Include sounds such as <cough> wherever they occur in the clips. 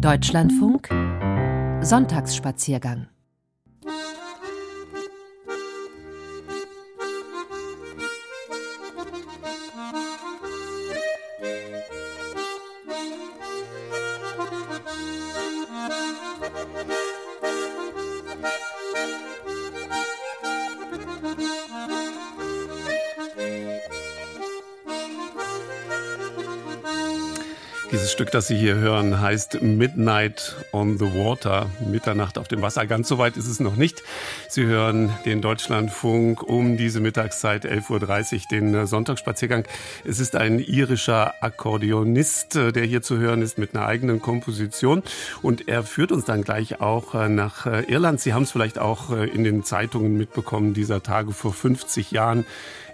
Deutschlandfunk Sonntagsspaziergang Stück, das Sie hier hören, heißt Midnight on the Water, Mitternacht auf dem Wasser. Ganz so weit ist es noch nicht. Sie hören den Deutschlandfunk um diese Mittagszeit, 11.30 Uhr, den äh, Sonntagsspaziergang. Es ist ein irischer Akkordeonist, äh, der hier zu hören ist mit einer eigenen Komposition. Und er führt uns dann gleich auch äh, nach Irland. Sie haben es vielleicht auch in den Zeitungen mitbekommen, dieser Tage vor 50 Jahren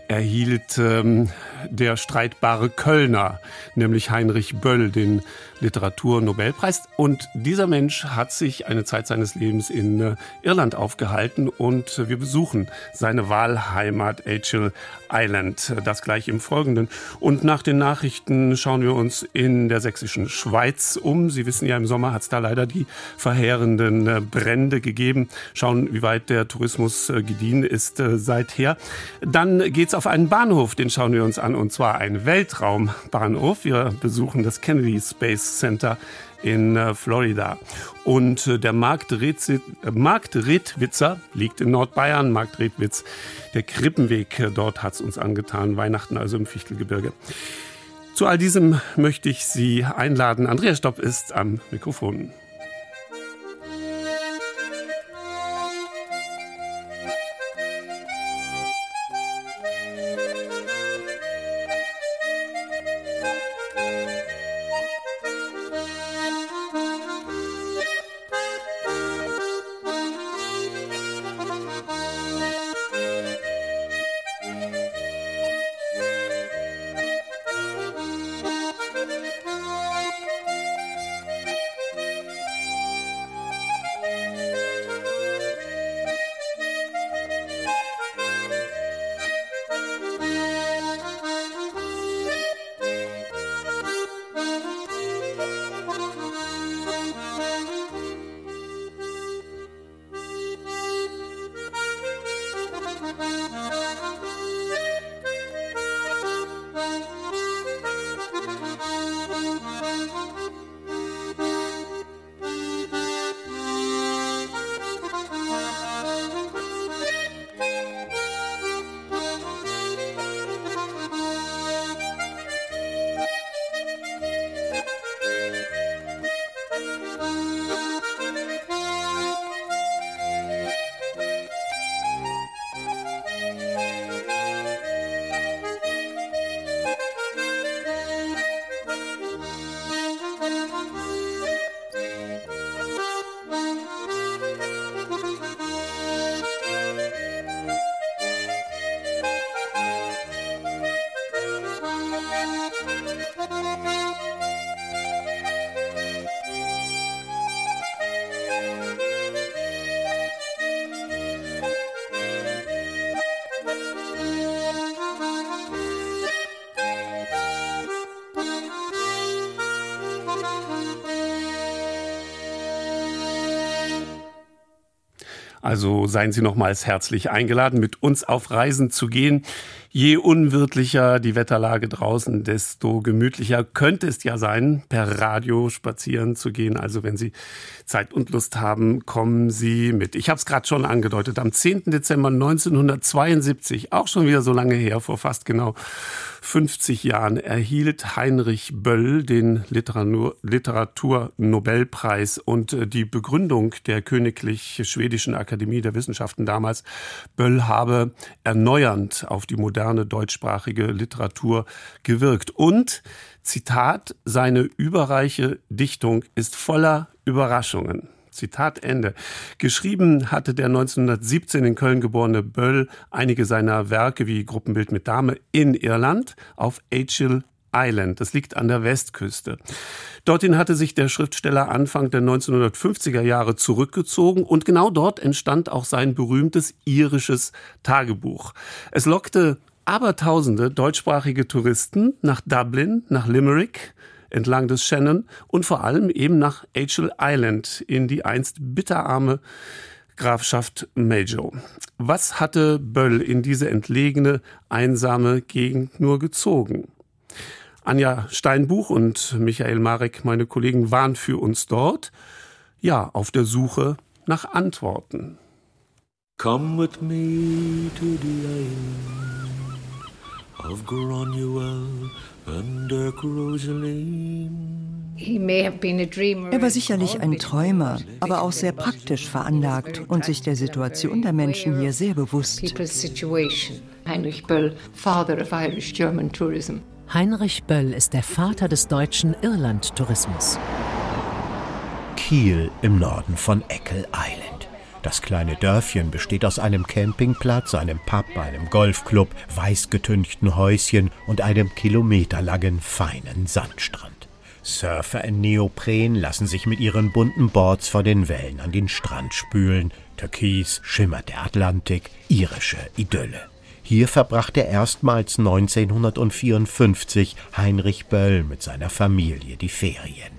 erhielt ähm, der streitbare Kölner, nämlich Heinrich Böll, den Literaturnobelpreis. Und dieser Mensch hat sich eine Zeit seines Lebens in äh, Irland aufgehalten und äh, wir besuchen seine Wahlheimat Achill Island. Das gleich im Folgenden. Und nach den Nachrichten schauen wir uns in der sächsischen Schweiz um. Sie wissen ja, im Sommer hat es da leider die verheerenden äh, Brände gegeben. Schauen, wie weit der Tourismus gediehen ist seither. Dann geht's auf einen Bahnhof, den schauen wir uns an, und zwar ein Weltraumbahnhof. Wir besuchen das Kennedy Space Center in Florida. Und der Markt, Redwitz, Markt Redwitzer liegt in Nordbayern. Markt Redwitz, der Krippenweg, dort hat es uns angetan. Weihnachten also im Fichtelgebirge. Zu all diesem möchte ich Sie einladen. Andreas Stopp ist am Mikrofon. Also seien Sie nochmals herzlich eingeladen, mit uns auf Reisen zu gehen. Je unwirtlicher die Wetterlage draußen, desto gemütlicher könnte es ja sein, per Radio spazieren zu gehen. Also wenn Sie Zeit und Lust haben, kommen Sie mit. Ich habe es gerade schon angedeutet, am 10. Dezember 1972, auch schon wieder so lange her, vor fast genau 50 Jahren erhielt Heinrich Böll den Literaturnobelpreis und äh, die Begründung der Königlich Schwedischen Akademie der Wissenschaften damals, Böll habe erneuernd auf die moderne deutschsprachige Literatur gewirkt und Zitat, seine überreiche Dichtung ist voller Überraschungen. Zitat Ende. Geschrieben hatte der 1917 in Köln geborene Böll einige seiner Werke wie Gruppenbild mit Dame in Irland auf Achill Island. Das liegt an der Westküste. Dorthin hatte sich der Schriftsteller Anfang der 1950er Jahre zurückgezogen und genau dort entstand auch sein berühmtes irisches Tagebuch. Es lockte abertausende deutschsprachige Touristen nach Dublin, nach Limerick, entlang des Shannon und vor allem eben nach Angel Island in die einst bitterarme Grafschaft Mayo. Was hatte Böll in diese entlegene, einsame Gegend nur gezogen? Anja Steinbuch und Michael Marek, meine Kollegen, waren für uns dort, ja, auf der Suche nach Antworten. Come with me to the island of Granuel Er war sicherlich ein Träumer, aber auch sehr praktisch veranlagt und sich der Situation der Menschen hier sehr bewusst. Heinrich Böll, Father of Irish-German Tourism. Heinrich Böll ist der Vater des deutschen Irland-Tourismus. Kiel im Norden von Eckel Island. Das kleine Dörfchen besteht aus einem Campingplatz, einem Pub, einem Golfclub, weißgetünchten Häuschen und einem kilometerlangen feinen Sandstrand. Surfer in Neopren lassen sich mit ihren bunten Boards vor den Wellen an den Strand spülen. Türkis schimmert der Atlantik, irische Idylle. Hier verbrachte erstmals 1954 Heinrich Böll mit seiner Familie die Ferien.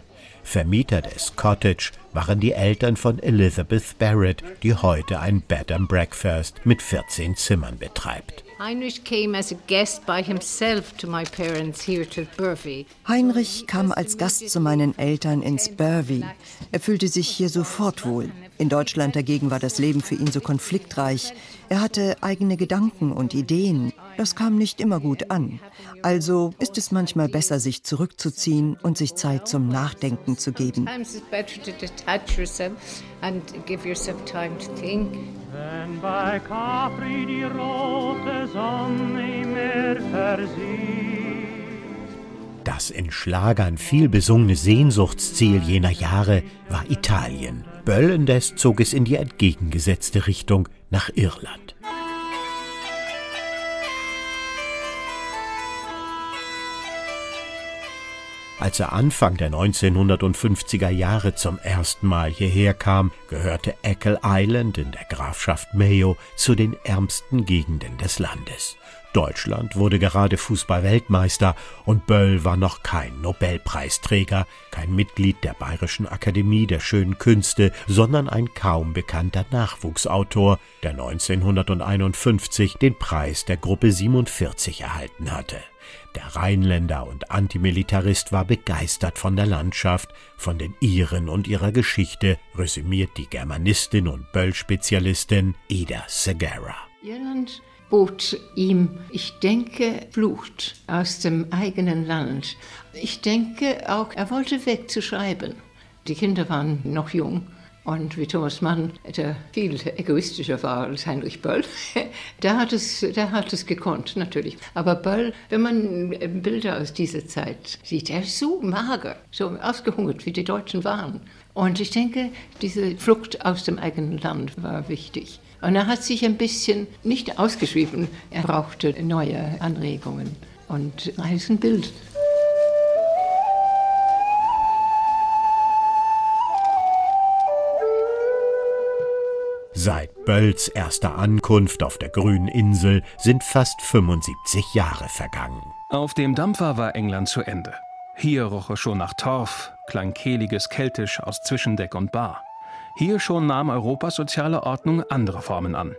Vermieter des Cottage waren die Eltern von Elizabeth Barrett, die heute ein Bed and Breakfast mit 14 Zimmern betreibt. Heinrich kam als Gast zu meinen Eltern ins Burvey. Er fühlte sich hier sofort wohl. In Deutschland dagegen war das Leben für ihn so konfliktreich. Er hatte eigene Gedanken und Ideen. Das kam nicht immer gut an. Also ist es manchmal besser, sich zurückzuziehen und sich Zeit zum Nachdenken zu geben. Wenn bei Capri die rote Sonne im Meer Das in Schlagern viel besungene Sehnsuchtsziel jener Jahre war Italien. Böll indes zog es in die entgegengesetzte Richtung nach Irland. Als er Anfang der 1950er Jahre zum ersten Mal hierher kam, gehörte Eckle Island in der Grafschaft Mayo zu den ärmsten Gegenden des Landes. Deutschland wurde gerade Fußball-Weltmeister und Böll war noch kein Nobelpreisträger, kein Mitglied der Bayerischen Akademie der Schönen Künste, sondern ein kaum bekannter Nachwuchsautor, der 1951 den Preis der Gruppe 47 erhalten hatte. Der Rheinländer und Antimilitarist war begeistert von der Landschaft, von den Iren und ihrer Geschichte, resümiert die Germanistin und Böll-Spezialistin Ida Segara. Irland bot ihm, ich denke, Flucht aus dem eigenen Land. Ich denke auch, er wollte wegzuschreiben. Die Kinder waren noch jung und wie Thomas Mann, der viel egoistischer war als Heinrich Böll, <laughs> der hat es, der hat es gekonnt, natürlich. Aber Böll, wenn man Bilder aus dieser Zeit sieht, er ist so mager, so ausgehungert, wie die Deutschen waren. Und ich denke, diese Flucht aus dem eigenen Land war wichtig. Und er hat sich ein bisschen nicht ausgeschrieben, er brauchte neue Anregungen. Und er ist ein Bild. Seit Bölls erster Ankunft auf der grünen Insel sind fast 75 Jahre vergangen. Auf dem Dampfer war England zu Ende. Hier roch es schon nach Torf, klang kehliges Keltisch aus Zwischendeck und Bar. Hier schon nahm Europas soziale Ordnung andere Formen an.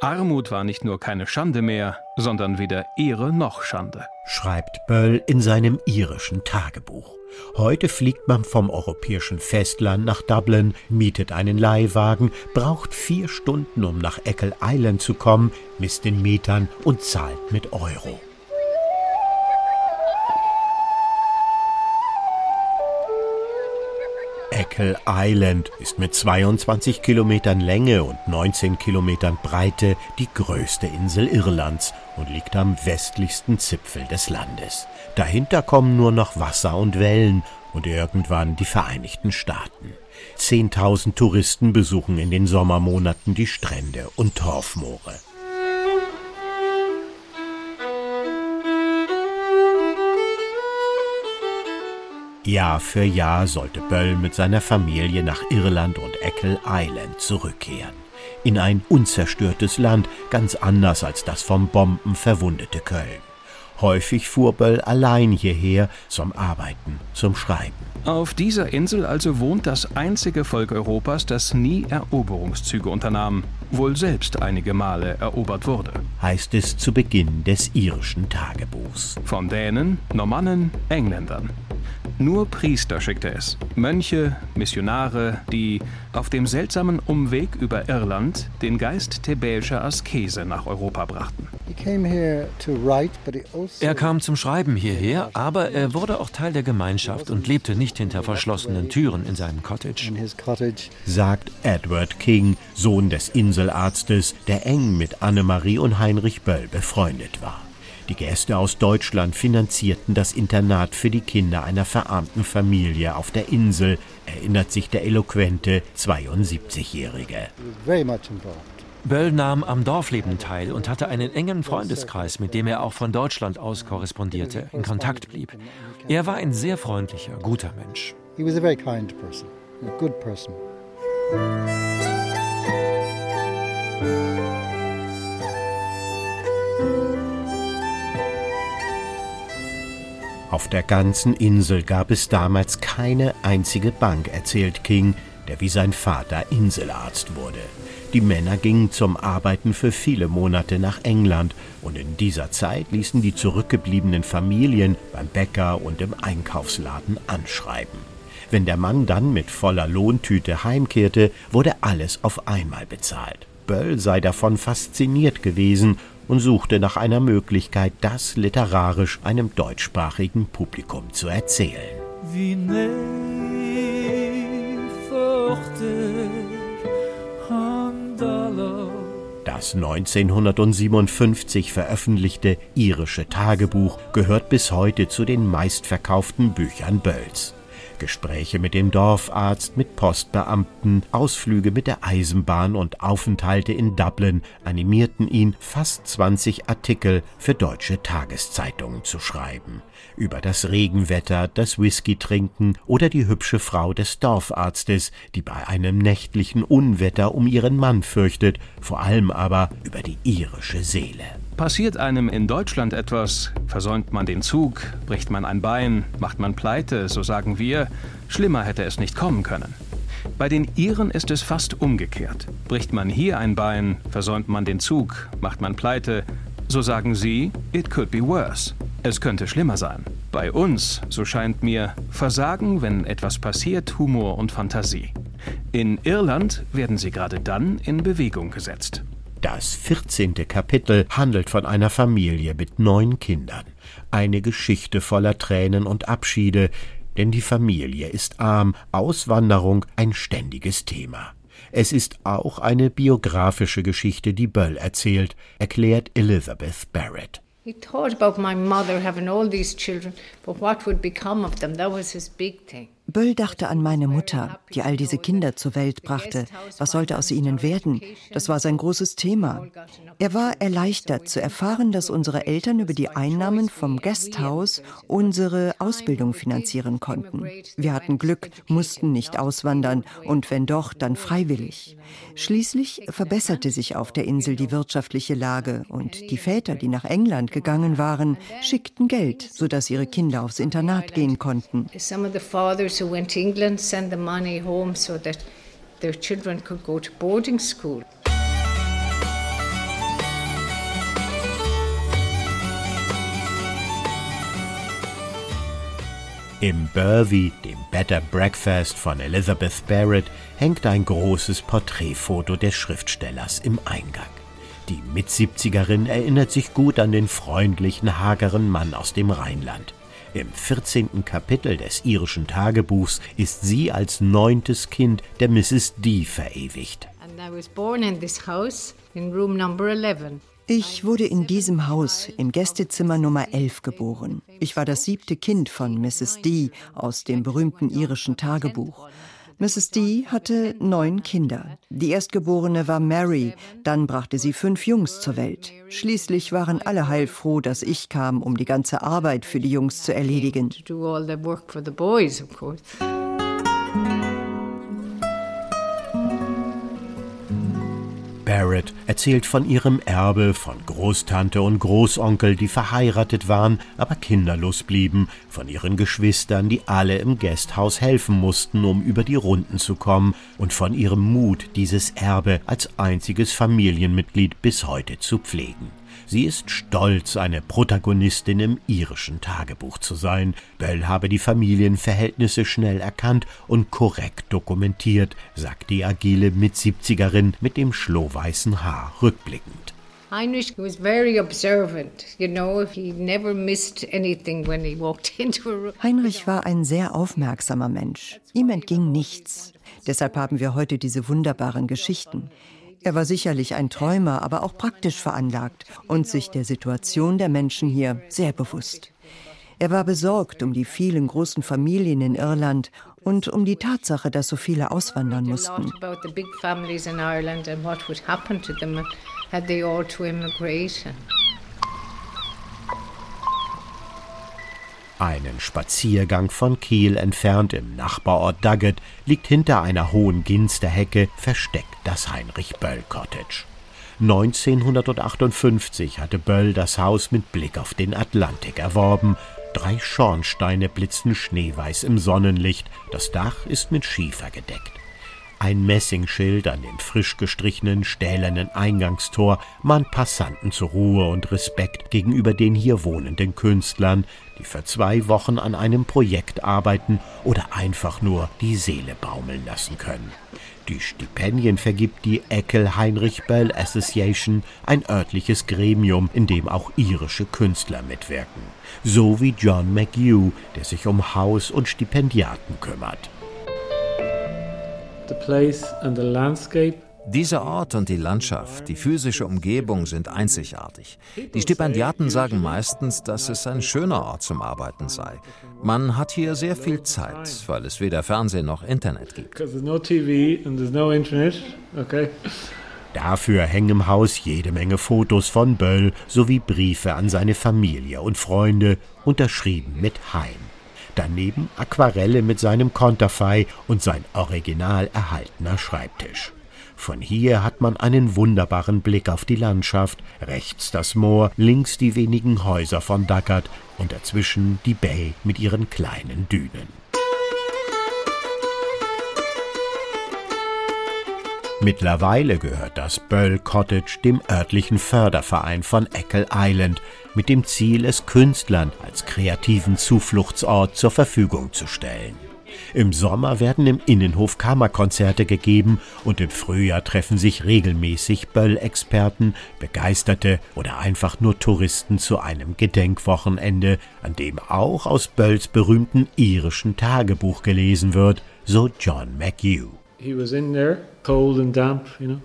Armut war nicht nur keine Schande mehr, sondern weder Ehre noch Schande. Schreibt Böll in seinem irischen Tagebuch. Heute fliegt man vom europäischen Festland nach Dublin, mietet einen Leihwagen, braucht vier Stunden, um nach Eckle Island zu kommen, misst in Metern und zahlt mit Euro. Eckle Island ist mit 22 Kilometern Länge und 19 Kilometern Breite die größte Insel Irlands und liegt am westlichsten Zipfel des Landes. Dahinter kommen nur noch Wasser und Wellen und irgendwann die Vereinigten Staaten. Zehntausend Touristen besuchen in den Sommermonaten die Strände und Torfmoore. Jahr für Jahr sollte Böll mit seiner Familie nach Irland und Eckle Island zurückkehren. In ein unzerstörtes Land, ganz anders als das vom Bomben verwundete Köln. Häufig fuhr Böll allein hierher zum Arbeiten, zum Schreiben. Auf dieser Insel also wohnt das einzige Volk Europas, das nie Eroberungszüge unternahm, wohl selbst einige Male erobert wurde. Heißt es zu Beginn des irischen Tagebuchs. Von Dänen, Normannen, Engländern. Nur Priester schickte es, Mönche, Missionare, die auf dem seltsamen Umweg über Irland den Geist thebäischer Askese nach Europa brachten. Also er kam zum Schreiben hierher, aber er wurde auch Teil der Gemeinschaft und lebte nicht hinter verschlossenen Türen in seinem Cottage. Sagt Edward King, Sohn des Inselarztes, der eng mit Annemarie und Heinrich Böll befreundet war. Die Gäste aus Deutschland finanzierten das Internat für die Kinder einer verarmten Familie auf der Insel, erinnert sich der eloquente 72-Jährige. Böll nahm am Dorfleben teil und hatte einen engen Freundeskreis, mit dem er auch von Deutschland aus korrespondierte, in Kontakt blieb. Er war ein sehr freundlicher, guter Mensch. He was a very kind person, a good person. Auf der ganzen Insel gab es damals keine einzige Bank, erzählt King, der wie sein Vater Inselarzt wurde. Die Männer gingen zum Arbeiten für viele Monate nach England und in dieser Zeit ließen die zurückgebliebenen Familien beim Bäcker und im Einkaufsladen anschreiben. Wenn der Mann dann mit voller Lohntüte heimkehrte, wurde alles auf einmal bezahlt. Böll sei davon fasziniert gewesen und suchte nach einer Möglichkeit, das literarisch einem deutschsprachigen Publikum zu erzählen. Wie das 1957 veröffentlichte irische Tagebuch gehört bis heute zu den meistverkauften Büchern Bölls. Gespräche mit dem Dorfarzt, mit Postbeamten, Ausflüge mit der Eisenbahn und Aufenthalte in Dublin animierten ihn, fast 20 Artikel für deutsche Tageszeitungen zu schreiben. Über das Regenwetter, das Whisky-Trinken oder die hübsche Frau des Dorfarztes, die bei einem nächtlichen Unwetter um ihren Mann fürchtet, vor allem aber über die irische Seele. Passiert einem in Deutschland etwas, versäumt man den Zug, bricht man ein Bein, macht man pleite, so sagen wir, schlimmer hätte es nicht kommen können. Bei den Iren ist es fast umgekehrt. Bricht man hier ein Bein, versäumt man den Zug, macht man pleite, so sagen sie, it could be worse. Es könnte schlimmer sein. Bei uns, so scheint mir, versagen, wenn etwas passiert, Humor und Fantasie. In Irland werden sie gerade dann in Bewegung gesetzt. Das 14. Kapitel handelt von einer Familie mit neun Kindern. Eine Geschichte voller Tränen und Abschiede, denn die Familie ist arm, Auswanderung ein ständiges Thema. Es ist auch eine biografische Geschichte, die Böll erzählt, erklärt Elizabeth Barrett. He thought about my mother having all these children, but what would become of them? That was his big thing. Böll dachte an meine Mutter, die all diese Kinder zur Welt brachte. Was sollte aus ihnen werden? Das war sein großes Thema. Er war erleichtert zu erfahren, dass unsere Eltern über die Einnahmen vom Guesthouse unsere Ausbildung finanzieren konnten. Wir hatten Glück, mussten nicht auswandern und wenn doch, dann freiwillig. Schließlich verbesserte sich auf der Insel die wirtschaftliche Lage und die Väter, die nach England gegangen waren, schickten Geld, sodass ihre Kinder aufs Internat gehen konnten who went to England send the money home so that their children could go to boarding school. Im Burvey, dem Better Breakfast von Elizabeth Barrett, hängt ein großes Porträtfoto des Schriftstellers im Eingang. Die Mitsiebzigerin erinnert sich gut an den freundlichen, hageren Mann aus dem Rheinland. Im 14. Kapitel des irischen Tagebuchs ist sie als neuntes Kind der Mrs. D verewigt. Ich wurde in diesem Haus im Gästezimmer Nummer 11 geboren. Ich war das siebte Kind von Mrs. D aus dem berühmten irischen Tagebuch. Mrs. D hatte neun Kinder. Die erstgeborene war Mary, dann brachte sie fünf Jungs zur Welt. Schließlich waren alle heilfroh, dass ich kam, um die ganze Arbeit für die Jungs zu erledigen. Barrett erzählt von ihrem Erbe, von Großtante und Großonkel, die verheiratet waren, aber kinderlos blieben, von ihren Geschwistern, die alle im Gasthaus helfen mussten, um über die Runden zu kommen, und von ihrem Mut, dieses Erbe als einziges Familienmitglied bis heute zu pflegen. Sie ist stolz, eine Protagonistin im irischen Tagebuch zu sein. Bell habe die Familienverhältnisse schnell erkannt und korrekt dokumentiert, sagt die agile Mitsiebzigerin mit dem schlohweißen Haar rückblickend. Heinrich was very observant. You know, he never missed anything when he walked <laughs> into a room. Heinrich war ein sehr aufmerksamer Mensch. Ihm entging nichts. Deshalb haben wir heute diese wunderbaren Geschichten. Er war sicherlich ein Träumer, aber auch praktisch veranlagt und sich der Situation der Menschen hier sehr bewusst. Er war besorgt um die vielen großen Familien in Irland und um die Tatsache, dass so viele auswandern mussten. Einen Spaziergang von Kiel entfernt im Nachbarort Dugget liegt hinter einer hohen Ginsterhecke versteckt das Heinrich Böll Cottage. 1958 hatte Böll das Haus mit Blick auf den Atlantik erworben. Drei Schornsteine blitzen schneeweiß im Sonnenlicht, das Dach ist mit Schiefer gedeckt. Ein Messingschild an dem frisch gestrichenen stählernen Eingangstor mahnt Passanten zur Ruhe und Respekt gegenüber den hier wohnenden Künstlern, die für zwei Wochen an einem Projekt arbeiten oder einfach nur die Seele baumeln lassen können. Die Stipendien vergibt die Eckel Heinrich Bell Association, ein örtliches Gremium, in dem auch irische Künstler mitwirken. So wie John McHugh, der sich um Haus- und Stipendiaten kümmert. Dieser Ort und die Landschaft, die physische Umgebung sind einzigartig. Die Stipendiaten sagen meistens, dass es ein schöner Ort zum Arbeiten sei. Man hat hier sehr viel Zeit, weil es weder Fernsehen noch Internet gibt. Dafür hängen im Haus jede Menge Fotos von Böll sowie Briefe an seine Familie und Freunde, unterschrieben mit Heim daneben Aquarelle mit seinem Konterfei und sein original erhaltener Schreibtisch. Von hier hat man einen wunderbaren Blick auf die Landschaft, rechts das Moor, links die wenigen Häuser von Dackert und dazwischen die Bay mit ihren kleinen Dünen. Mittlerweile gehört das Böll Cottage dem örtlichen Förderverein von Eckle Island mit dem Ziel, es Künstlern als kreativen Zufluchtsort zur Verfügung zu stellen. Im Sommer werden im Innenhof Kammerkonzerte gegeben und im Frühjahr treffen sich regelmäßig Böll-Experten, Begeisterte oder einfach nur Touristen zu einem Gedenkwochenende, an dem auch aus Bölls berühmten irischen Tagebuch gelesen wird, so John McHugh. He was in there, cold and damp, you know.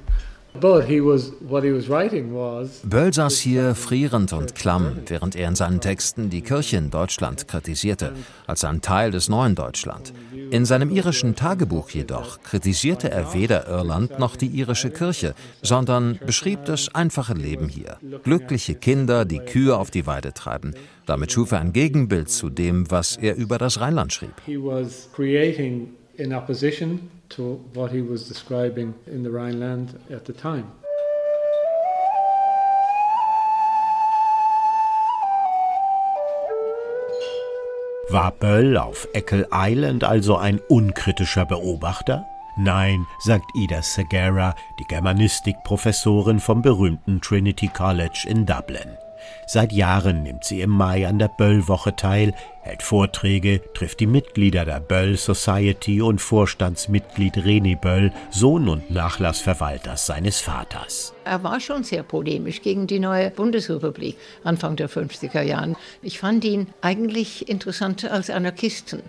Böll saß hier frierend und klamm, während er in seinen Texten die Kirche in Deutschland kritisierte, als ein Teil des neuen Deutschland. In seinem irischen Tagebuch jedoch kritisierte er weder Irland noch die irische Kirche, sondern beschrieb das einfache Leben hier. Glückliche Kinder, die Kühe auf die Weide treiben. Damit schuf er ein Gegenbild zu dem, was er über das Rheinland schrieb. in opposition to what he was describing in the Rhineland at the time. War Böll auf Eckle Island also ein unkritischer Beobachter? Nein, sagt Ida Segara, die Germanistikprofessorin vom berühmten Trinity College in Dublin. Seit Jahren nimmt sie im Mai an der Böll-Woche teil, hält Vorträge, trifft die Mitglieder der Böll Society und Vorstandsmitglied René Böll, Sohn und Nachlassverwalters seines Vaters. Er war schon sehr polemisch gegen die neue Bundesrepublik Anfang der 50er Jahren. Ich fand ihn eigentlich interessant als Anarchisten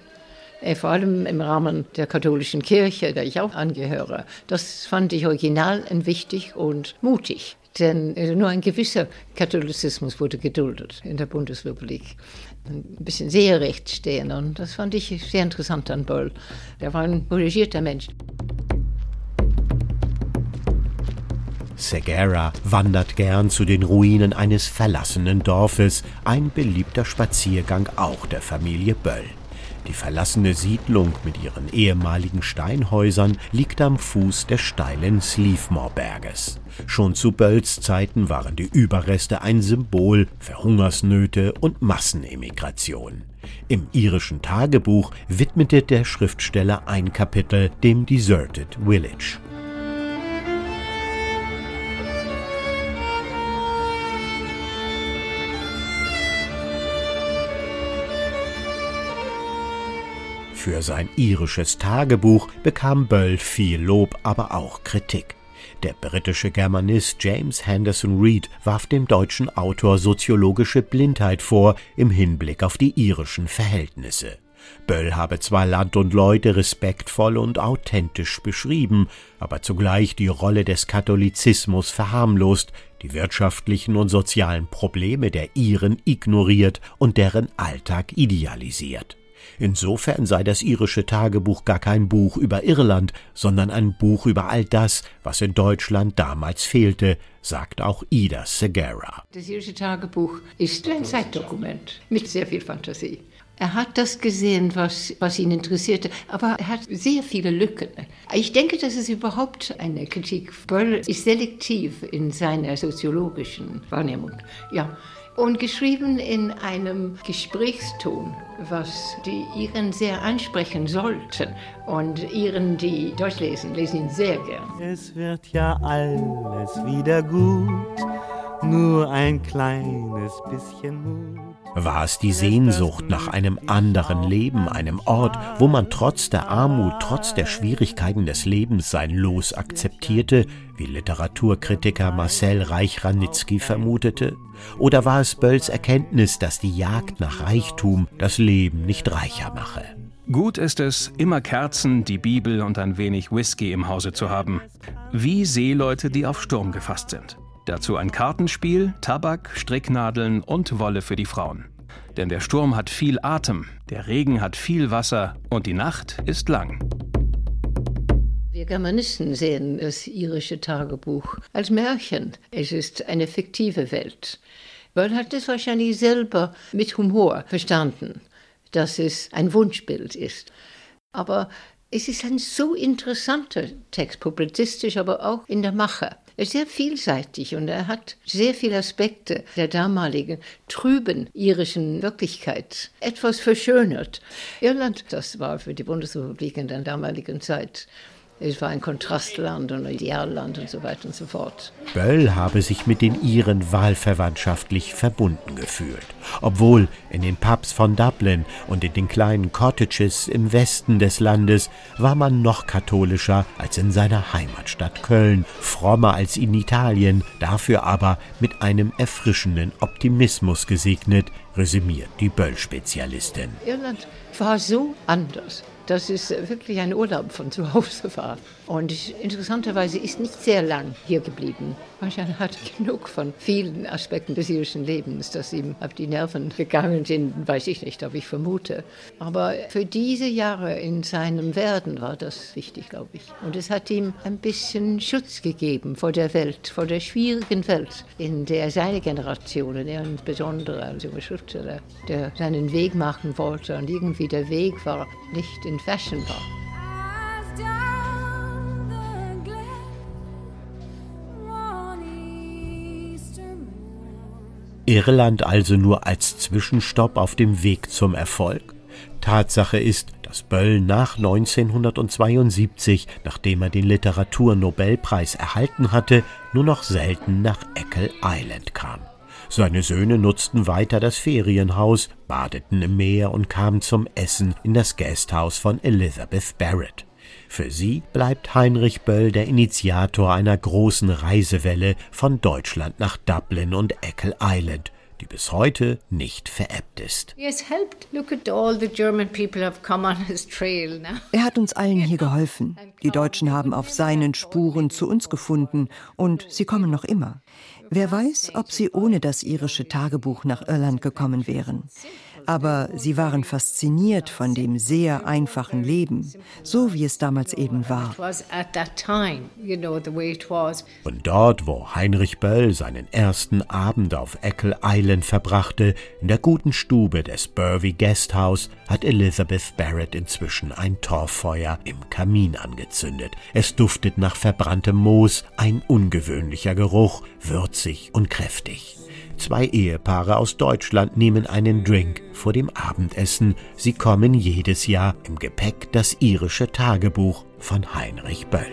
äh, vor allem im Rahmen der katholischen Kirche, der ich auch angehöre. Das fand ich original und wichtig und mutig. Denn äh, nur ein gewisser Katholizismus wurde geduldet in der Bundesrepublik. Ein bisschen sehr recht stehen. Und das fand ich sehr interessant an Boll. Er war ein engagierter Mensch. Segera wandert gern zu den Ruinen eines verlassenen Dorfes, ein beliebter Spaziergang auch der Familie Böll. Die verlassene Siedlung mit ihren ehemaligen Steinhäusern liegt am Fuß des steilen Sleafmore-Berges. Schon zu Bölls Zeiten waren die Überreste ein Symbol für Hungersnöte und Massenemigration. Im irischen Tagebuch widmete der Schriftsteller ein Kapitel dem Deserted Village. Für sein irisches Tagebuch bekam Böll viel Lob, aber auch Kritik. Der britische Germanist James Henderson Reed warf dem deutschen Autor soziologische Blindheit vor im Hinblick auf die irischen Verhältnisse. Böll habe zwar Land und Leute respektvoll und authentisch beschrieben, aber zugleich die Rolle des Katholizismus verharmlost, die wirtschaftlichen und sozialen Probleme der Iren ignoriert und deren Alltag idealisiert. Insofern sei das irische Tagebuch gar kein Buch über Irland, sondern ein Buch über all das, was in Deutschland damals fehlte, sagt auch Ida Segera. Das irische Tagebuch ist ein Zeitdokument mit sehr viel Fantasie. Er hat das gesehen, was, was ihn interessierte, aber er hat sehr viele Lücken. Ich denke, das ist überhaupt eine Kritik. Böll ist selektiv in seiner soziologischen Wahrnehmung. Ja, und geschrieben in einem Gesprächston, was die Iren sehr ansprechen sollten. Und Iren, die Deutsch lesen, lesen ihn sehr gern. Es wird ja alles wieder gut, nur ein kleines bisschen Mut. War es die Sehnsucht nach einem anderen Leben, einem Ort, wo man trotz der Armut, trotz der Schwierigkeiten des Lebens sein Los akzeptierte, wie Literaturkritiker Marcel Reich-Ranitzky vermutete? Oder war es Bölls Erkenntnis, dass die Jagd nach Reichtum das Leben nicht reicher mache? Gut ist es, immer Kerzen, die Bibel und ein wenig Whisky im Hause zu haben. Wie Seeleute, die auf Sturm gefasst sind. Dazu ein Kartenspiel, Tabak, Stricknadeln und Wolle für die Frauen. Denn der Sturm hat viel Atem, der Regen hat viel Wasser und die Nacht ist lang. Wir Germanisten sehen das irische Tagebuch als Märchen. Es ist eine fiktive Welt. Böll hat es wahrscheinlich selber mit Humor verstanden, dass es ein Wunschbild ist. Aber es ist ein so interessanter Text, publizistisch, aber auch in der Mache. Er ist sehr vielseitig und er hat sehr viele Aspekte der damaligen trüben irischen Wirklichkeit etwas verschönert. Irland, das war für die Bundesrepublik in der damaligen Zeit es war ein Kontrastland und ein Idealland und so weiter und so fort. Böll habe sich mit den Iren wahlverwandtschaftlich verbunden gefühlt. Obwohl in den Pubs von Dublin und in den kleinen Cottages im Westen des Landes war man noch katholischer als in seiner Heimatstadt Köln, frommer als in Italien, dafür aber mit einem erfrischenden Optimismus gesegnet, resümiert die Böll-Spezialistin. Irland war so anders dass es wirklich ein Urlaub von zu Hause war. Und interessanterweise ist nicht sehr lang hier geblieben. Wahrscheinlich hat er <laughs> genug von vielen Aspekten des irischen Lebens, dass ihm auf die Nerven gegangen sind, weiß ich nicht, aber ich vermute. Aber für diese Jahre in seinem Werden war das wichtig, glaube ich. Und es hat ihm ein bisschen Schutz gegeben vor der Welt, vor der schwierigen Welt, in der seine Generation, er insbesondere als junger Schriftsteller, der seinen Weg machen wollte und irgendwie der Weg war nicht in Fashion war. Irland also nur als Zwischenstopp auf dem Weg zum Erfolg? Tatsache ist, dass Böll nach 1972, nachdem er den Literaturnobelpreis erhalten hatte, nur noch selten nach Eckle Island kam. Seine Söhne nutzten weiter das Ferienhaus, badeten im Meer und kamen zum Essen in das Gasthaus von Elizabeth Barrett. Für sie bleibt Heinrich Böll der Initiator einer großen Reisewelle von Deutschland nach Dublin und Eckle Island, die bis heute nicht verebbt ist. Er hat uns allen hier geholfen. Die Deutschen haben auf seinen Spuren zu uns gefunden und sie kommen noch immer. Wer weiß, ob sie ohne das irische Tagebuch nach Irland gekommen wären. Aber sie waren fasziniert von dem sehr einfachen Leben, so wie es damals eben war. Und dort, wo Heinrich Böll seinen ersten Abend auf Eckle Island verbrachte, in der guten Stube des Burvey Guesthouse, hat Elizabeth Barrett inzwischen ein Torffeuer im Kamin angezündet. Es duftet nach verbranntem Moos, ein ungewöhnlicher Geruch, würzig und kräftig. Zwei Ehepaare aus Deutschland nehmen einen Drink vor dem Abendessen. Sie kommen jedes Jahr im Gepäck das irische Tagebuch von Heinrich Böll.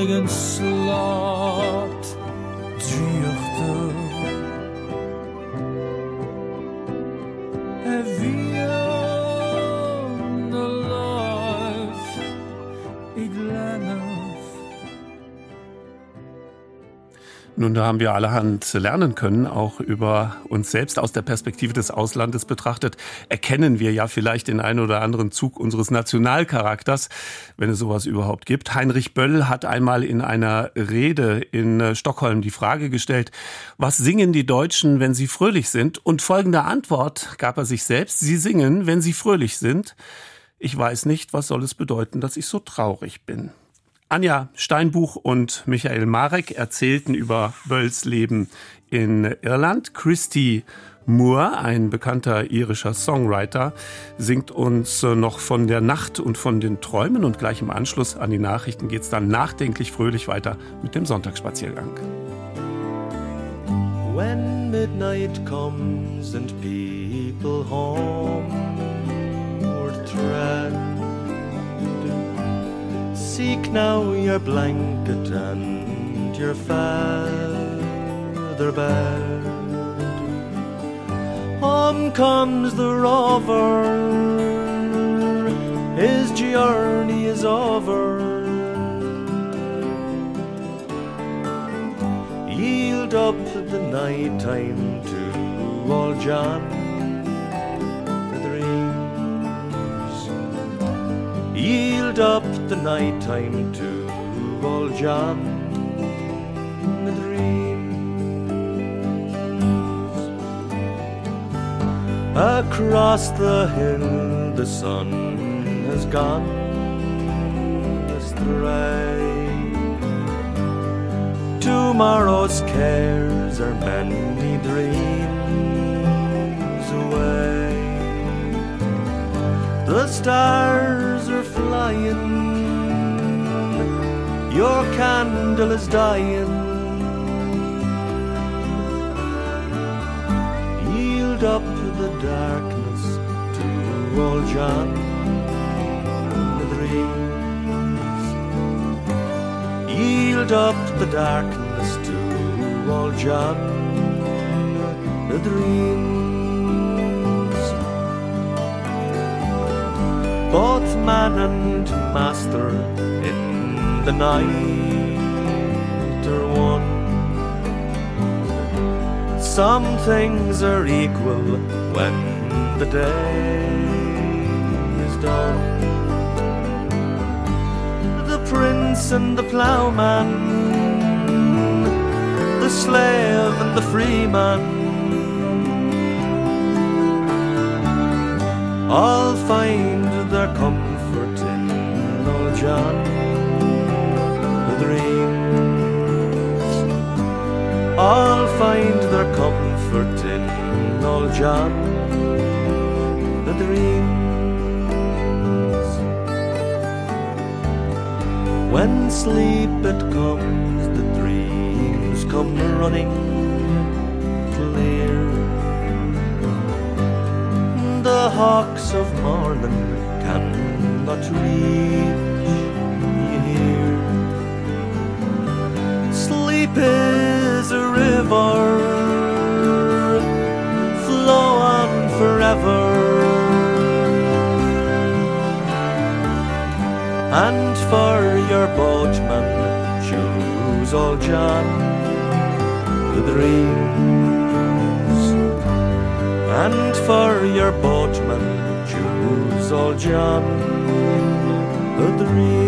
liggen slot dyrte é vida. Nun, da haben wir allerhand lernen können, auch über uns selbst aus der Perspektive des Auslandes betrachtet. Erkennen wir ja vielleicht den einen oder anderen Zug unseres Nationalcharakters, wenn es sowas überhaupt gibt. Heinrich Böll hat einmal in einer Rede in äh, Stockholm die Frage gestellt, was singen die Deutschen, wenn sie fröhlich sind? Und folgende Antwort gab er sich selbst. Sie singen, wenn sie fröhlich sind. Ich weiß nicht, was soll es bedeuten, dass ich so traurig bin. Anja Steinbuch und Michael Marek erzählten über Bölls Leben in Irland. Christy Moore, ein bekannter irischer Songwriter, singt uns noch von der Nacht und von den Träumen und gleich im Anschluss an die Nachrichten geht es dann nachdenklich fröhlich weiter mit dem Sonntagsspaziergang. When midnight comes and people homeward tread Seek now your blanket and your feather bed. Home comes the rover, his journey is over. Yield up the night time to all John Yield up the night time to old John the dreams. Across the hill the sun has gone astray. Tomorrow's cares are many dreams away. The stars are your candle is dying. Yield up the darkness to old John the dreams. Yield up the darkness to old John the dreams. Both man and master in the night are one. Some things are equal when the day is done. The prince and the plowman, the slave and the freeman all find their comfort in old John the dreams. All find their comfort in old John the dreams. When sleep it comes, the dreams come running clear the hawks of morning cannot reach ye here. Sleep is a river, flow on forever. And for your boatman, choose old John the dreams and for your boatman choose old all A dream.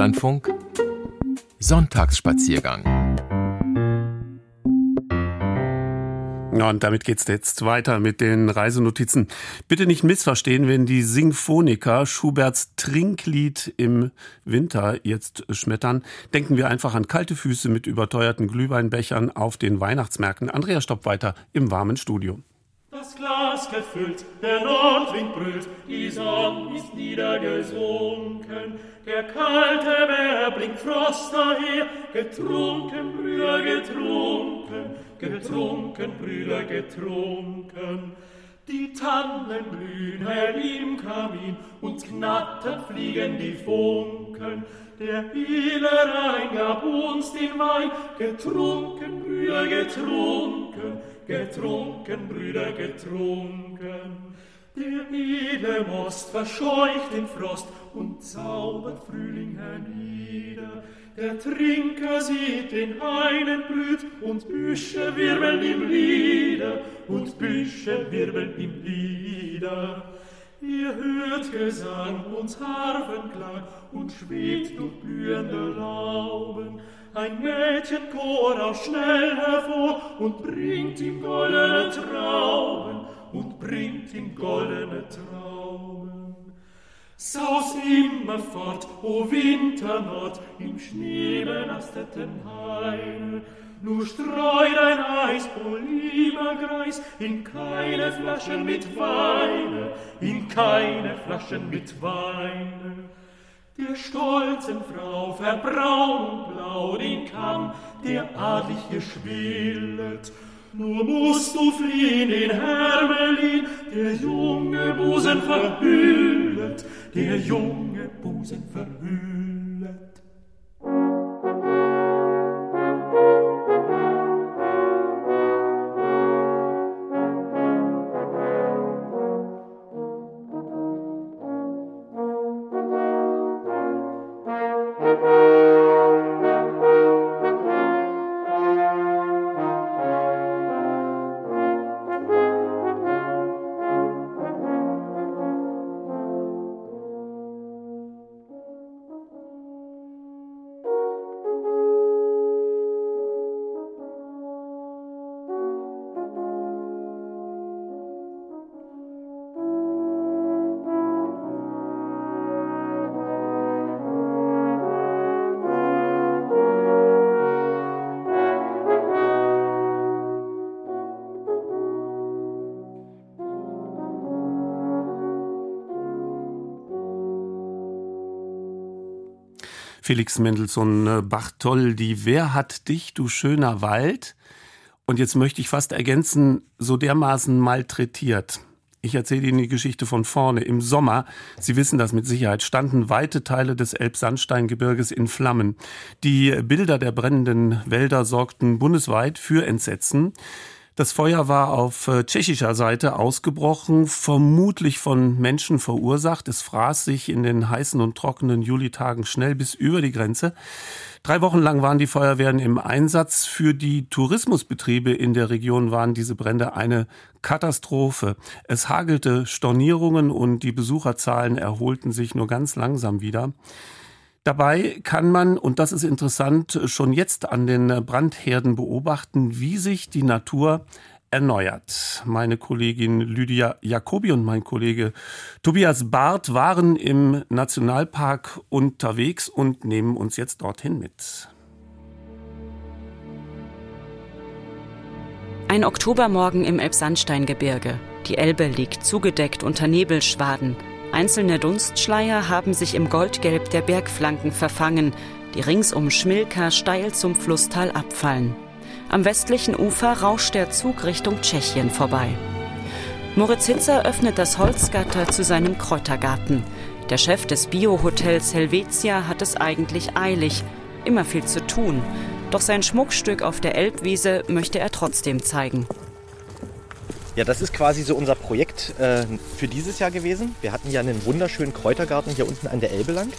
Deutschlandfunk Sonntagsspaziergang. Und damit geht's jetzt weiter mit den Reisenotizen. Bitte nicht missverstehen, wenn die Singphoniker Schuberts Trinklied im Winter jetzt schmettern. Denken wir einfach an kalte Füße mit überteuerten Glühweinbechern auf den Weihnachtsmärkten. Andrea Stopp weiter im warmen Studio. Das Glas gefüllt, der Nordwind brüllt, die Sonne ist niedergesunken, der kalte Meer bringt Frost daher, getrunken, Brüder, getrunken, getrunken, Brüder, getrunken. Die Tannen blühen hell im Kamin und knattern fliegen die Funken. Der Rhein gab uns den Wein, getrunken, Brüder, getrunken, getrunken, Brüder, getrunken. Der edle Most verscheucht den Frost und zaubert Frühling hernieder. Der Trinker sieht den Hainen blüht und Büsche wirbeln im Lieder und Büsche wirbeln im Lieder. Ihr hört Gesang und Harfenklang und schwebt durch blühende Lauben. Ein Mädchenchor auch schnell hervor und bringt ihm goldene Trauben und bringt ihm goldene Trauben. Saus immerfort, o Winternord, im Schnee belasteten Haine, nur streu dein Eis, o lieber Greis, in keine Flaschen mit Weine, in keine Flaschen mit Weine. Der stolzen Frau verbraun und blau den Kamm, der adlig hier schwillet, nur musst du fliehen den Hermelin, der junge Busen verhüllet, der junge Busen verhüllet. Felix Mendelssohn äh, Bartholdy, wer hat dich, du schöner Wald? Und jetzt möchte ich fast ergänzen, so dermaßen malträtiert. Ich erzähle Ihnen die Geschichte von vorne. Im Sommer, Sie wissen das mit Sicherheit, standen weite Teile des Elbsandsteingebirges in Flammen. Die Bilder der brennenden Wälder sorgten bundesweit für Entsetzen. Das Feuer war auf äh, tschechischer Seite ausgebrochen, vermutlich von Menschen verursacht. Es fraß sich in den heißen und trockenen Julitagen schnell bis über die Grenze. Drei Wochen lang waren die Feuerwehren im Einsatz. Für die Tourismusbetriebe in der Region waren diese Brände eine Katastrophe. Es hagelte Stornierungen und die Besucherzahlen erholten sich nur ganz langsam wieder. Dabei kann man, und das ist interessant, schon jetzt an den Brandherden beobachten, wie sich die Natur erneuert. Meine Kollegin Lydia Jacobi und mein Kollege Tobias Barth waren im Nationalpark unterwegs und nehmen uns jetzt dorthin mit. Ein Oktobermorgen im Elbsandsteingebirge. Die Elbe liegt zugedeckt unter Nebelschwaden. Einzelne Dunstschleier haben sich im Goldgelb der Bergflanken verfangen, die rings um Schmilka steil zum Flusstal abfallen. Am westlichen Ufer rauscht der Zug Richtung Tschechien vorbei. Moritz Hitzer öffnet das Holzgatter zu seinem Kräutergarten. Der Chef des Bio-Hotels Helvetia hat es eigentlich eilig, immer viel zu tun. Doch sein Schmuckstück auf der Elbwiese möchte er trotzdem zeigen. Ja, das ist quasi so unser Projekt äh, für dieses Jahr gewesen. Wir hatten ja einen wunderschönen Kräutergarten hier unten an der Elbe lang,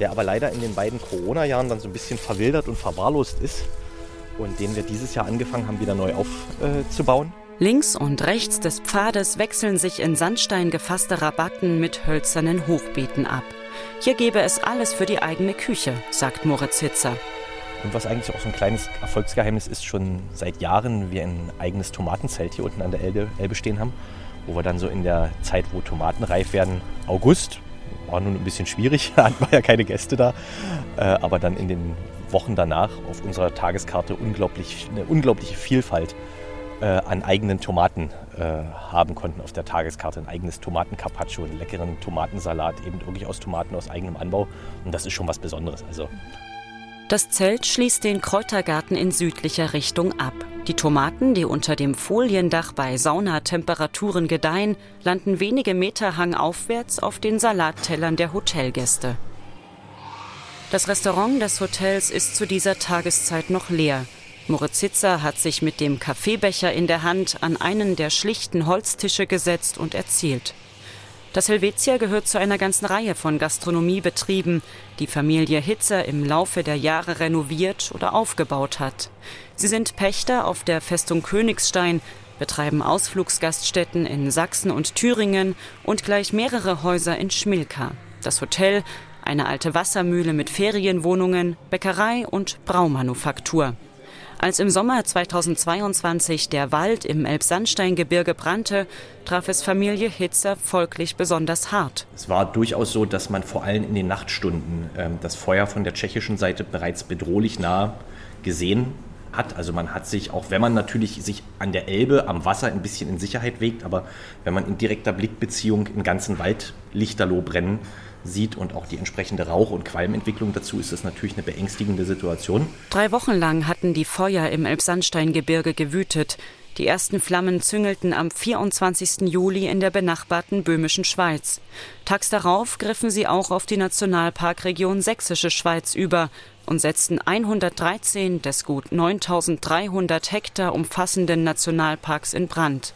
der aber leider in den beiden Corona-Jahren dann so ein bisschen verwildert und verwahrlost ist und den wir dieses Jahr angefangen haben, wieder neu aufzubauen. Äh, Links und rechts des Pfades wechseln sich in Sandstein gefasste Rabatten mit hölzernen Hochbeeten ab. Hier gäbe es alles für die eigene Küche, sagt Moritz Hitzer. Und was eigentlich auch so ein kleines Erfolgsgeheimnis ist, schon seit Jahren wir ein eigenes Tomatenzelt hier unten an der Elbe, Elbe stehen haben, wo wir dann so in der Zeit, wo Tomaten reif werden, August, war nun ein bisschen schwierig, <laughs> hatten wir ja keine Gäste da, äh, aber dann in den Wochen danach auf unserer Tageskarte unglaublich, eine unglaubliche Vielfalt äh, an eigenen Tomaten äh, haben konnten auf der Tageskarte. Ein eigenes Tomatencarpaccio, einen leckeren Tomatensalat, eben wirklich aus Tomaten aus eigenem Anbau. Und das ist schon was Besonderes. Also das Zelt schließt den Kräutergarten in südlicher Richtung ab. Die Tomaten, die unter dem Foliendach bei Saunatemperaturen gedeihen, landen wenige Meter hangaufwärts auf den Salattellern der Hotelgäste. Das Restaurant des Hotels ist zu dieser Tageszeit noch leer. Moritz Hitzer hat sich mit dem Kaffeebecher in der Hand an einen der schlichten Holztische gesetzt und erzählt. Das Helvetia gehört zu einer ganzen Reihe von Gastronomiebetrieben, die Familie Hitzer im Laufe der Jahre renoviert oder aufgebaut hat. Sie sind Pächter auf der Festung Königstein, betreiben Ausflugsgaststätten in Sachsen und Thüringen und gleich mehrere Häuser in Schmilka. Das Hotel, eine alte Wassermühle mit Ferienwohnungen, Bäckerei und Braumanufaktur. Als im Sommer 2022 der Wald im Elbsandsteingebirge brannte, traf es Familie Hitzer folglich besonders hart. Es war durchaus so, dass man vor allem in den Nachtstunden äh, das Feuer von der tschechischen Seite bereits bedrohlich nah gesehen hat. Also man hat sich, auch wenn man natürlich sich an der Elbe am Wasser ein bisschen in Sicherheit wägt, aber wenn man in direkter Blickbeziehung im ganzen Wald Lichterloh brennen sieht und auch die entsprechende Rauch- und Qualmentwicklung dazu, ist das natürlich eine beängstigende Situation. Drei Wochen lang hatten die Feuer im Elbsandsteingebirge gewütet. Die ersten Flammen züngelten am 24. Juli in der benachbarten böhmischen Schweiz. Tags darauf griffen sie auch auf die Nationalparkregion Sächsische Schweiz über und setzten 113 des gut 9300 Hektar umfassenden Nationalparks in Brand.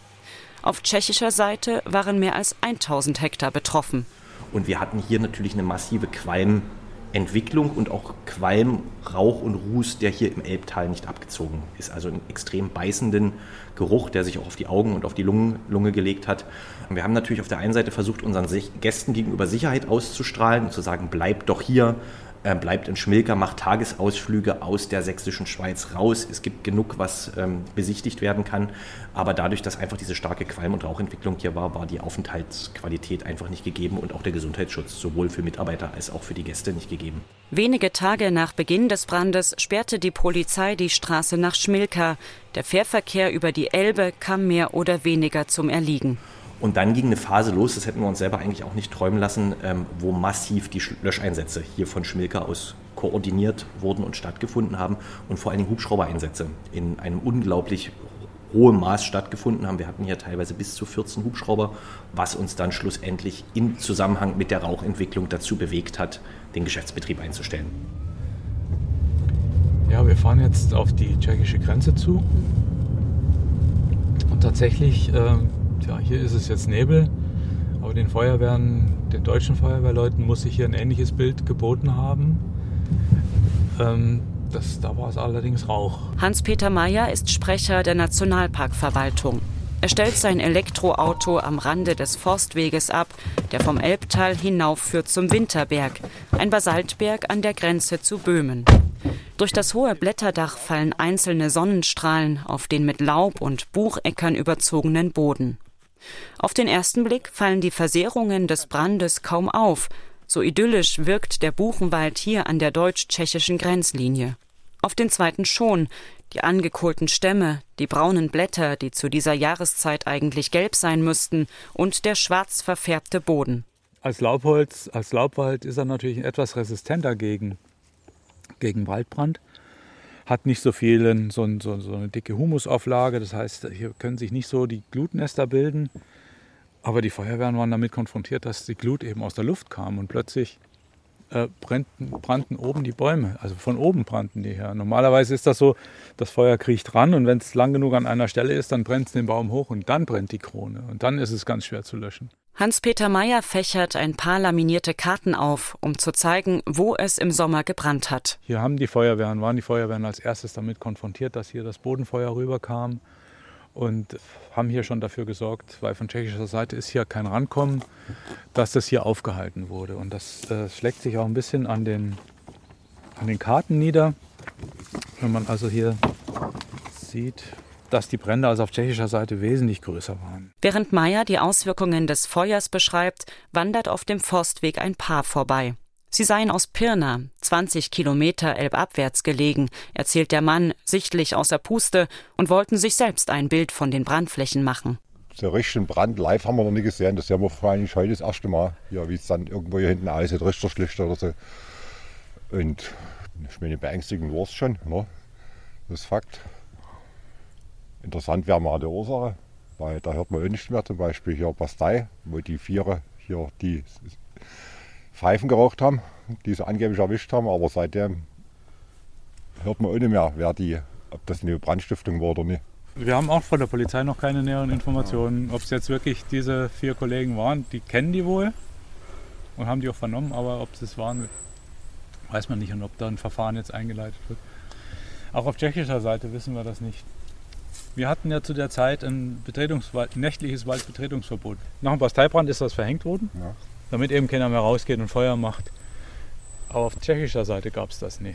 Auf tschechischer Seite waren mehr als 1000 Hektar betroffen. Und wir hatten hier natürlich eine massive Qualmentwicklung und auch Qualm, Rauch und Ruß, der hier im Elbtal nicht abgezogen ist. Also einen extrem beißenden Geruch, der sich auch auf die Augen und auf die Lungen, Lunge gelegt hat. Und wir haben natürlich auf der einen Seite versucht, unseren Gästen gegenüber Sicherheit auszustrahlen und zu sagen, bleibt doch hier, äh, bleibt in Schmilka, macht Tagesausflüge aus der sächsischen Schweiz raus. Es gibt genug, was ähm, besichtigt werden kann. Aber dadurch, dass einfach diese starke Qualm- und Rauchentwicklung hier war, war die Aufenthaltsqualität einfach nicht gegeben und auch der Gesundheitsschutz sowohl für Mitarbeiter als auch für die Gäste nicht gegeben. Wenige Tage nach Beginn des Brandes sperrte die Polizei die Straße nach Schmilka. Der Fährverkehr über die Elbe kam mehr oder weniger zum Erliegen. Und dann ging eine Phase los, das hätten wir uns selber eigentlich auch nicht träumen lassen, ähm, wo massiv die Löscheinsätze hier von Schmilka aus koordiniert wurden und stattgefunden haben und vor allen Dingen Hubschraubereinsätze in einem unglaublich hohem Maß stattgefunden haben. Wir hatten hier teilweise bis zu 14 Hubschrauber, was uns dann schlussendlich im Zusammenhang mit der Rauchentwicklung dazu bewegt hat, den Geschäftsbetrieb einzustellen. Ja, wir fahren jetzt auf die tschechische Grenze zu. Und tatsächlich äh, Tja, hier ist es jetzt Nebel, aber den Feuerwehren, den deutschen Feuerwehrleuten muss sich hier ein ähnliches Bild geboten haben. Ähm, das, da war es allerdings Rauch. Hans-Peter Mayer ist Sprecher der Nationalparkverwaltung. Er stellt sein Elektroauto am Rande des Forstweges ab, der vom Elbtal hinaufführt zum Winterberg, ein Basaltberg an der Grenze zu Böhmen. Durch das hohe Blätterdach fallen einzelne Sonnenstrahlen auf den mit Laub und Bucheckern überzogenen Boden. Auf den ersten Blick fallen die Versehrungen des Brandes kaum auf, so idyllisch wirkt der Buchenwald hier an der deutsch-tschechischen Grenzlinie. Auf den zweiten schon, die angekohlten Stämme, die braunen Blätter, die zu dieser Jahreszeit eigentlich gelb sein müssten, und der schwarz verfärbte Boden. Als Laubholz, als Laubwald ist er natürlich etwas resistenter gegen, gegen Waldbrand hat nicht so viel, so, so, so, eine dicke Humusauflage. Das heißt, hier können sich nicht so die Glutnester bilden. Aber die Feuerwehren waren damit konfrontiert, dass die Glut eben aus der Luft kam und plötzlich äh, brannten, brannten, oben die Bäume. Also von oben brannten die her. Normalerweise ist das so, das Feuer kriecht ran und wenn es lang genug an einer Stelle ist, dann brennt es den Baum hoch und dann brennt die Krone. Und dann ist es ganz schwer zu löschen. Hans-Peter Meyer fächert ein paar laminierte Karten auf, um zu zeigen, wo es im Sommer gebrannt hat. Hier haben die Feuerwehren, waren die Feuerwehren als erstes damit konfrontiert, dass hier das Bodenfeuer rüberkam und haben hier schon dafür gesorgt, weil von tschechischer Seite ist hier kein Rankommen, dass das hier aufgehalten wurde. Und das äh, schlägt sich auch ein bisschen an den, an den Karten nieder. Wenn man also hier sieht, dass die Brände also auf tschechischer Seite wesentlich größer waren. Während Meyer die Auswirkungen des Feuers beschreibt, wandert auf dem Forstweg ein Paar vorbei. Sie seien aus Pirna, 20 Kilometer elbabwärts gelegen, erzählt der Mann, sichtlich außer Puste, und wollten sich selbst ein Bild von den Brandflächen machen. So richtigen Brand live haben wir noch nie gesehen. Das sehen wir wahrscheinlich heute das erste Mal. Ja, wie es dann irgendwo hier hinten aussieht, richtig schlicht oder so. Und ich meine, beängstigend war es schon, ne? das ist Fakt. Interessant wäre mal die Ursache, weil da hört man auch nichts mehr. Zum Beispiel hier Bastei, wo die Viere hier die Pfeifen geraucht haben, die sie angeblich erwischt haben, aber seitdem hört man nicht mehr, wer die, ob das eine Brandstiftung war oder nicht. Wir haben auch von der Polizei noch keine näheren Informationen, ob es jetzt wirklich diese vier Kollegen waren. Die kennen die wohl und haben die auch vernommen, aber ob es waren, weiß man nicht und ob da ein Verfahren jetzt eingeleitet wird. Auch auf tschechischer Seite wissen wir das nicht. Wir hatten ja zu der Zeit ein, Betretungswald, ein nächtliches Waldbetretungsverbot. Nach dem Basteibrand ist das verhängt worden. Ja damit eben keiner mehr rausgeht und Feuer macht. Aber auf tschechischer Seite gab es das nie.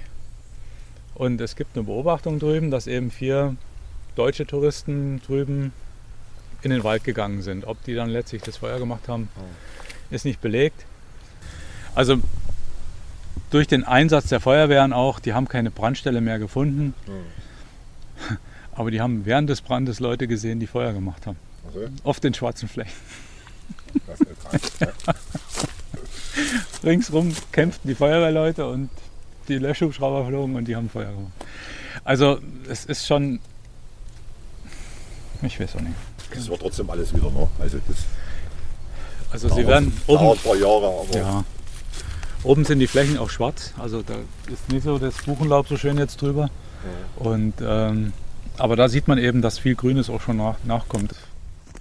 Und es gibt eine Beobachtung drüben, dass eben vier deutsche Touristen drüben in den Wald gegangen sind. Ob die dann letztlich das Feuer gemacht haben, ist nicht belegt. Also durch den Einsatz der Feuerwehren auch, die haben keine Brandstelle mehr gefunden. Aber die haben während des Brandes Leute gesehen, die Feuer gemacht haben. Okay. Oft in schwarzen Flächen. Das ist krank. <laughs> Ringsrum kämpften die Feuerwehrleute und die Löschhubschrauber flogen und die haben Feuer gemacht. Also es ist schon, ich weiß auch nicht. Es wird trotzdem alles wieder, ne? Also, das also sie werden oben, ein paar Jahre, aber ja, oben sind die Flächen auch schwarz. Also da ist nicht so das Buchenlaub so schön jetzt drüber. Ja. Und, ähm, aber da sieht man eben, dass viel Grünes auch schon nach, nachkommt.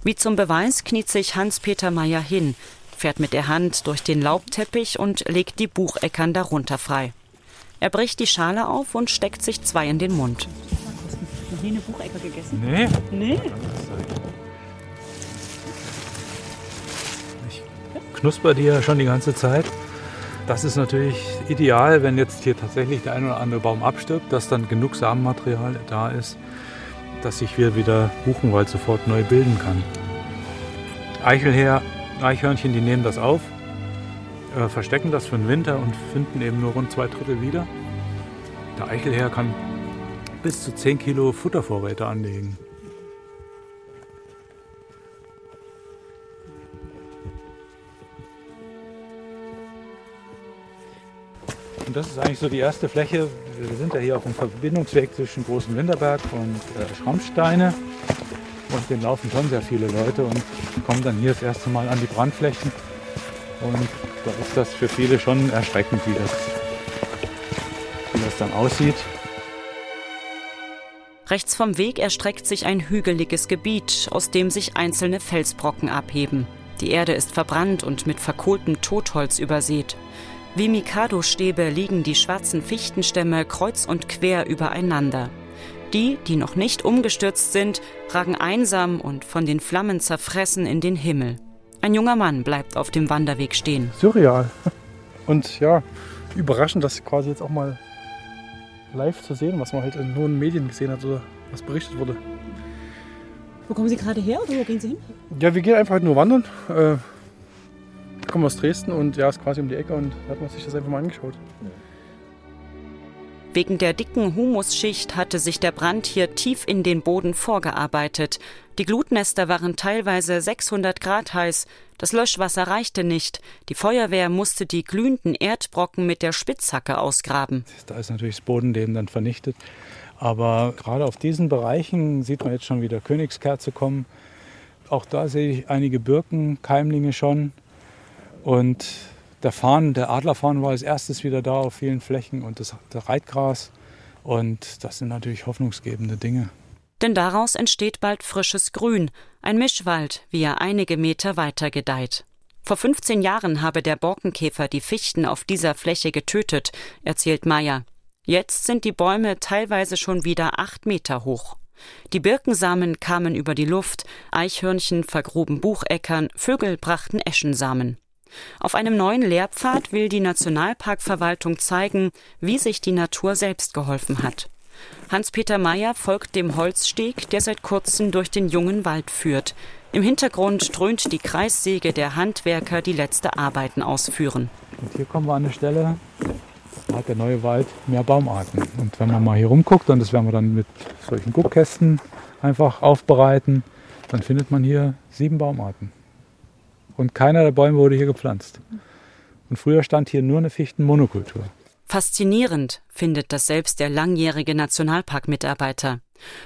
Wie zum Beweis kniet sich Hans-Peter Meyer hin, fährt mit der Hand durch den Laubteppich und legt die Bucheckern darunter frei. Er bricht die Schale auf und steckt sich zwei in den Mund. Noch nie eine Buchecker gegessen? Nee. Nee? Ich knusper die ja schon die ganze Zeit. Das ist natürlich ideal, wenn jetzt hier tatsächlich der ein oder andere Baum abstirbt, dass dann genug Samenmaterial da ist, dass sich hier wieder Buchenwald sofort neu bilden kann. Eichelher, Eichhörnchen, die nehmen das auf, äh, verstecken das für den Winter und finden eben nur rund zwei Drittel wieder. Der Eichelher kann bis zu 10 Kilo Futtervorräte anlegen. Und das ist eigentlich so die erste Fläche. Wir sind ja hier auf dem Verbindungsweg zwischen Großen Winterberg und äh, Schrammsteine. Und den laufen schon sehr viele Leute und kommen dann hier das erste Mal an die Brandflächen. Und da ist das für viele schon erschreckend, wie das, wie das dann aussieht. Rechts vom Weg erstreckt sich ein hügeliges Gebiet, aus dem sich einzelne Felsbrocken abheben. Die Erde ist verbrannt und mit verkohltem Totholz übersät. Wie Mikado-Stäbe liegen die schwarzen Fichtenstämme kreuz und quer übereinander. Die, die noch nicht umgestürzt sind, ragen einsam und von den Flammen zerfressen in den Himmel. Ein junger Mann bleibt auf dem Wanderweg stehen. Surreal. <laughs> Und ja, überraschend, das quasi jetzt auch mal live zu sehen, was man halt in nur in Medien gesehen hat oder was berichtet wurde. Wo kommen Sie gerade her oder wo gehen Sie hin? Ja, wir gehen einfach halt nur wandern. Äh, kommen aus Dresden und ja, ist quasi um die Ecke und da hat man sich das einfach mal angeschaut. Wegen der dicken Humusschicht hatte sich der Brand hier tief in den Boden vorgearbeitet. Die Glutnester waren teilweise 600 Grad heiß. Das Löschwasser reichte nicht. Die Feuerwehr musste die glühenden Erdbrocken mit der Spitzhacke ausgraben. Da ist natürlich das Bodenleben dann vernichtet. Aber gerade auf diesen Bereichen sieht man jetzt schon wieder Königskerze kommen Auch da sehe ich einige Birkenkeimlinge schon. Und der Farn, der Adlerfarn war als erstes wieder da auf vielen Flächen und das, das Reitgras. Und das sind natürlich hoffnungsgebende Dinge. Denn daraus entsteht bald frisches Grün, ein Mischwald, wie er einige Meter weiter gedeiht. Vor 15 Jahren habe der Borkenkäfer die Fichten auf dieser Fläche getötet, erzählt Meyer. Jetzt sind die Bäume teilweise schon wieder acht Meter hoch. Die Birkensamen kamen über die Luft, Eichhörnchen vergruben Bucheckern, Vögel brachten Eschensamen. Auf einem neuen Lehrpfad will die Nationalparkverwaltung zeigen, wie sich die Natur selbst geholfen hat. Hans-Peter Meyer folgt dem Holzsteg, der seit kurzem durch den jungen Wald führt. Im Hintergrund dröhnt die Kreissäge der Handwerker, die letzte Arbeiten ausführen. Und hier kommen wir an eine Stelle, da hat der neue Wald mehr Baumarten. Und wenn man mal hier rumguckt, und das werden wir dann mit solchen Guckkästen einfach aufbereiten, dann findet man hier sieben Baumarten. Und keiner der Bäume wurde hier gepflanzt. Und früher stand hier nur eine Fichtenmonokultur. Faszinierend findet das selbst der langjährige Nationalparkmitarbeiter.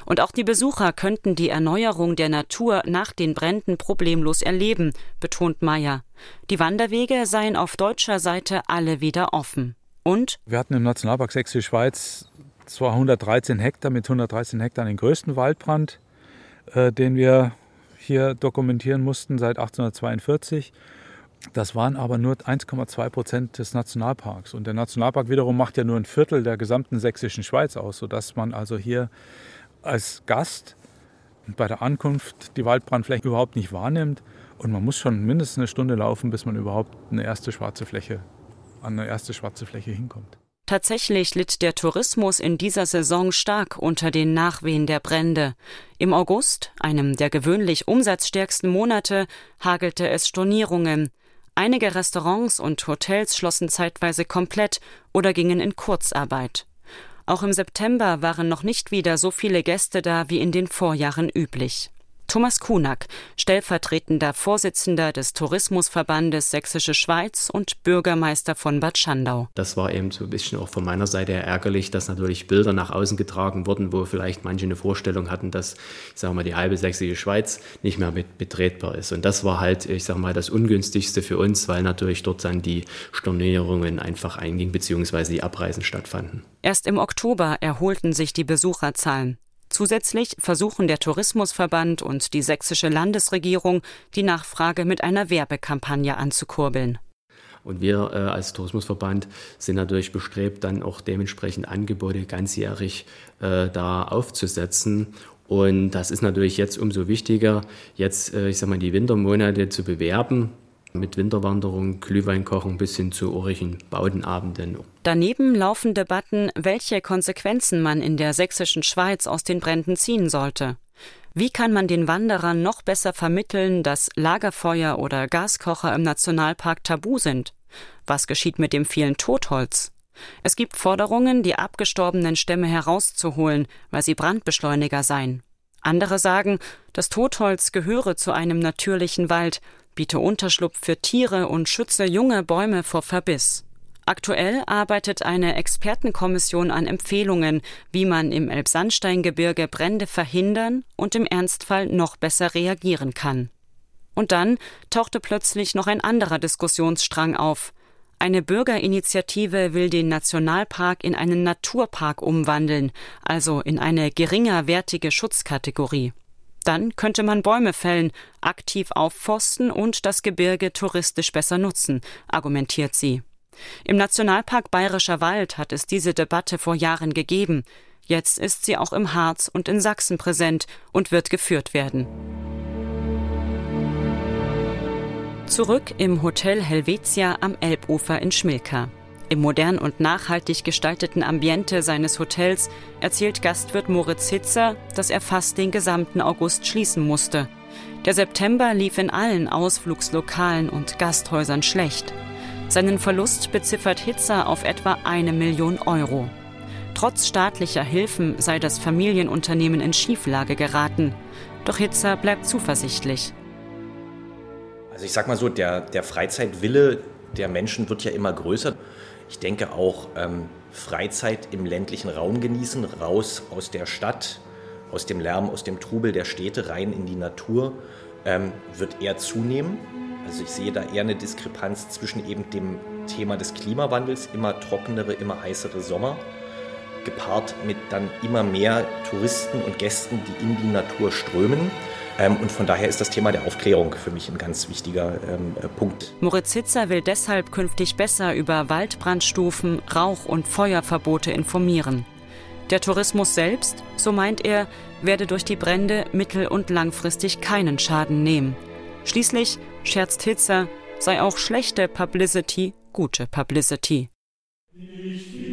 Und auch die Besucher könnten die Erneuerung der Natur nach den Bränden problemlos erleben, betont Meyer. Die Wanderwege seien auf deutscher Seite alle wieder offen. Und? Wir hatten im Nationalpark Sächsische Schweiz zwar 113 Hektar mit 113 Hektar den größten Waldbrand, äh, den wir hier dokumentieren mussten seit 1842. Das waren aber nur 1,2 Prozent des Nationalparks. Und der Nationalpark wiederum macht ja nur ein Viertel der gesamten sächsischen Schweiz aus, sodass man also hier als Gast bei der Ankunft die Waldbrandfläche überhaupt nicht wahrnimmt. Und man muss schon mindestens eine Stunde laufen, bis man überhaupt eine erste schwarze Fläche, an eine erste schwarze Fläche hinkommt. Tatsächlich litt der Tourismus in dieser Saison stark unter den Nachwehen der Brände. Im August, einem der gewöhnlich umsatzstärksten Monate, hagelte es Stornierungen. Einige Restaurants und Hotels schlossen zeitweise komplett oder gingen in Kurzarbeit. Auch im September waren noch nicht wieder so viele Gäste da wie in den Vorjahren üblich. Thomas Kunak, stellvertretender Vorsitzender des Tourismusverbandes Sächsische Schweiz und Bürgermeister von Bad Schandau. Das war eben so ein bisschen auch von meiner Seite her ärgerlich, dass natürlich Bilder nach außen getragen wurden, wo vielleicht manche eine Vorstellung hatten, dass, ich sage mal, die halbe sächsische Schweiz nicht mehr mit betretbar ist. Und das war halt, ich sage mal, das Ungünstigste für uns, weil natürlich dort dann die Stornierungen einfach eingingen, beziehungsweise die Abreisen stattfanden. Erst im Oktober erholten sich die Besucherzahlen. Zusätzlich versuchen der Tourismusverband und die sächsische Landesregierung, die Nachfrage mit einer Werbekampagne anzukurbeln. Und wir äh, als Tourismusverband sind natürlich bestrebt, dann auch dementsprechend Angebote ganzjährig äh, da aufzusetzen. Und das ist natürlich jetzt umso wichtiger, jetzt, äh, ich sag mal, die Wintermonate zu bewerben, mit Winterwanderung, Glühwein kochen bis hin zu urigen Baudenabenden. Daneben laufen Debatten, welche Konsequenzen man in der sächsischen Schweiz aus den Bränden ziehen sollte. Wie kann man den Wanderern noch besser vermitteln, dass Lagerfeuer oder Gaskocher im Nationalpark tabu sind? Was geschieht mit dem vielen Totholz? Es gibt Forderungen, die abgestorbenen Stämme herauszuholen, weil sie Brandbeschleuniger seien. Andere sagen, das Totholz gehöre zu einem natürlichen Wald biete Unterschlupf für Tiere und schütze junge Bäume vor Verbiss. Aktuell arbeitet eine Expertenkommission an Empfehlungen, wie man im Elbsandsteingebirge Brände verhindern und im Ernstfall noch besser reagieren kann. Und dann tauchte plötzlich noch ein anderer Diskussionsstrang auf. Eine Bürgerinitiative will den Nationalpark in einen Naturpark umwandeln, also in eine geringer wertige Schutzkategorie. Dann könnte man Bäume fällen, aktiv aufforsten und das Gebirge touristisch besser nutzen, argumentiert sie. Im Nationalpark Bayerischer Wald hat es diese Debatte vor Jahren gegeben. Jetzt ist sie auch im Harz und in Sachsen präsent und wird geführt werden. Zurück im Hotel Helvetia am Elbufer in Schmilka. Im modern und nachhaltig gestalteten Ambiente seines Hotels erzählt Gastwirt Moritz Hitzer, dass er fast den gesamten August schließen musste. Der September lief in allen Ausflugslokalen und Gasthäusern schlecht. Seinen Verlust beziffert Hitzer auf etwa eine Million Euro. Trotz staatlicher Hilfen sei das Familienunternehmen in Schieflage geraten. Doch Hitzer bleibt zuversichtlich. Also ich sag mal so, der, der Freizeitwille der Menschen wird ja immer größer. Ich denke auch ähm, Freizeit im ländlichen Raum genießen, raus aus der Stadt, aus dem Lärm, aus dem Trubel der Städte, rein in die Natur. ähm, wird eher zunehmen. Also ich sehe da eher eine Diskrepanz zwischen eben dem Thema des Klimawandels, immer trockenere, immer heißere Sommer, gepaart mit dann immer mehr Touristen und Gästen, die in die Natur strömen. Ähm, und von daher ist das Thema der Aufklärung für mich ein ganz wichtiger ähm, äh, Punkt. Moritz Hitzer will deshalb künftig besser über Waldbrandstufen, Rauch- und Feuerverbote informieren. Der Tourismus selbst, so meint er, werde durch die Brände mittel- und langfristig keinen Schaden nehmen. Schließlich, scherzt Hitzer, sei auch schlechte Publicity gute Publicity. Ich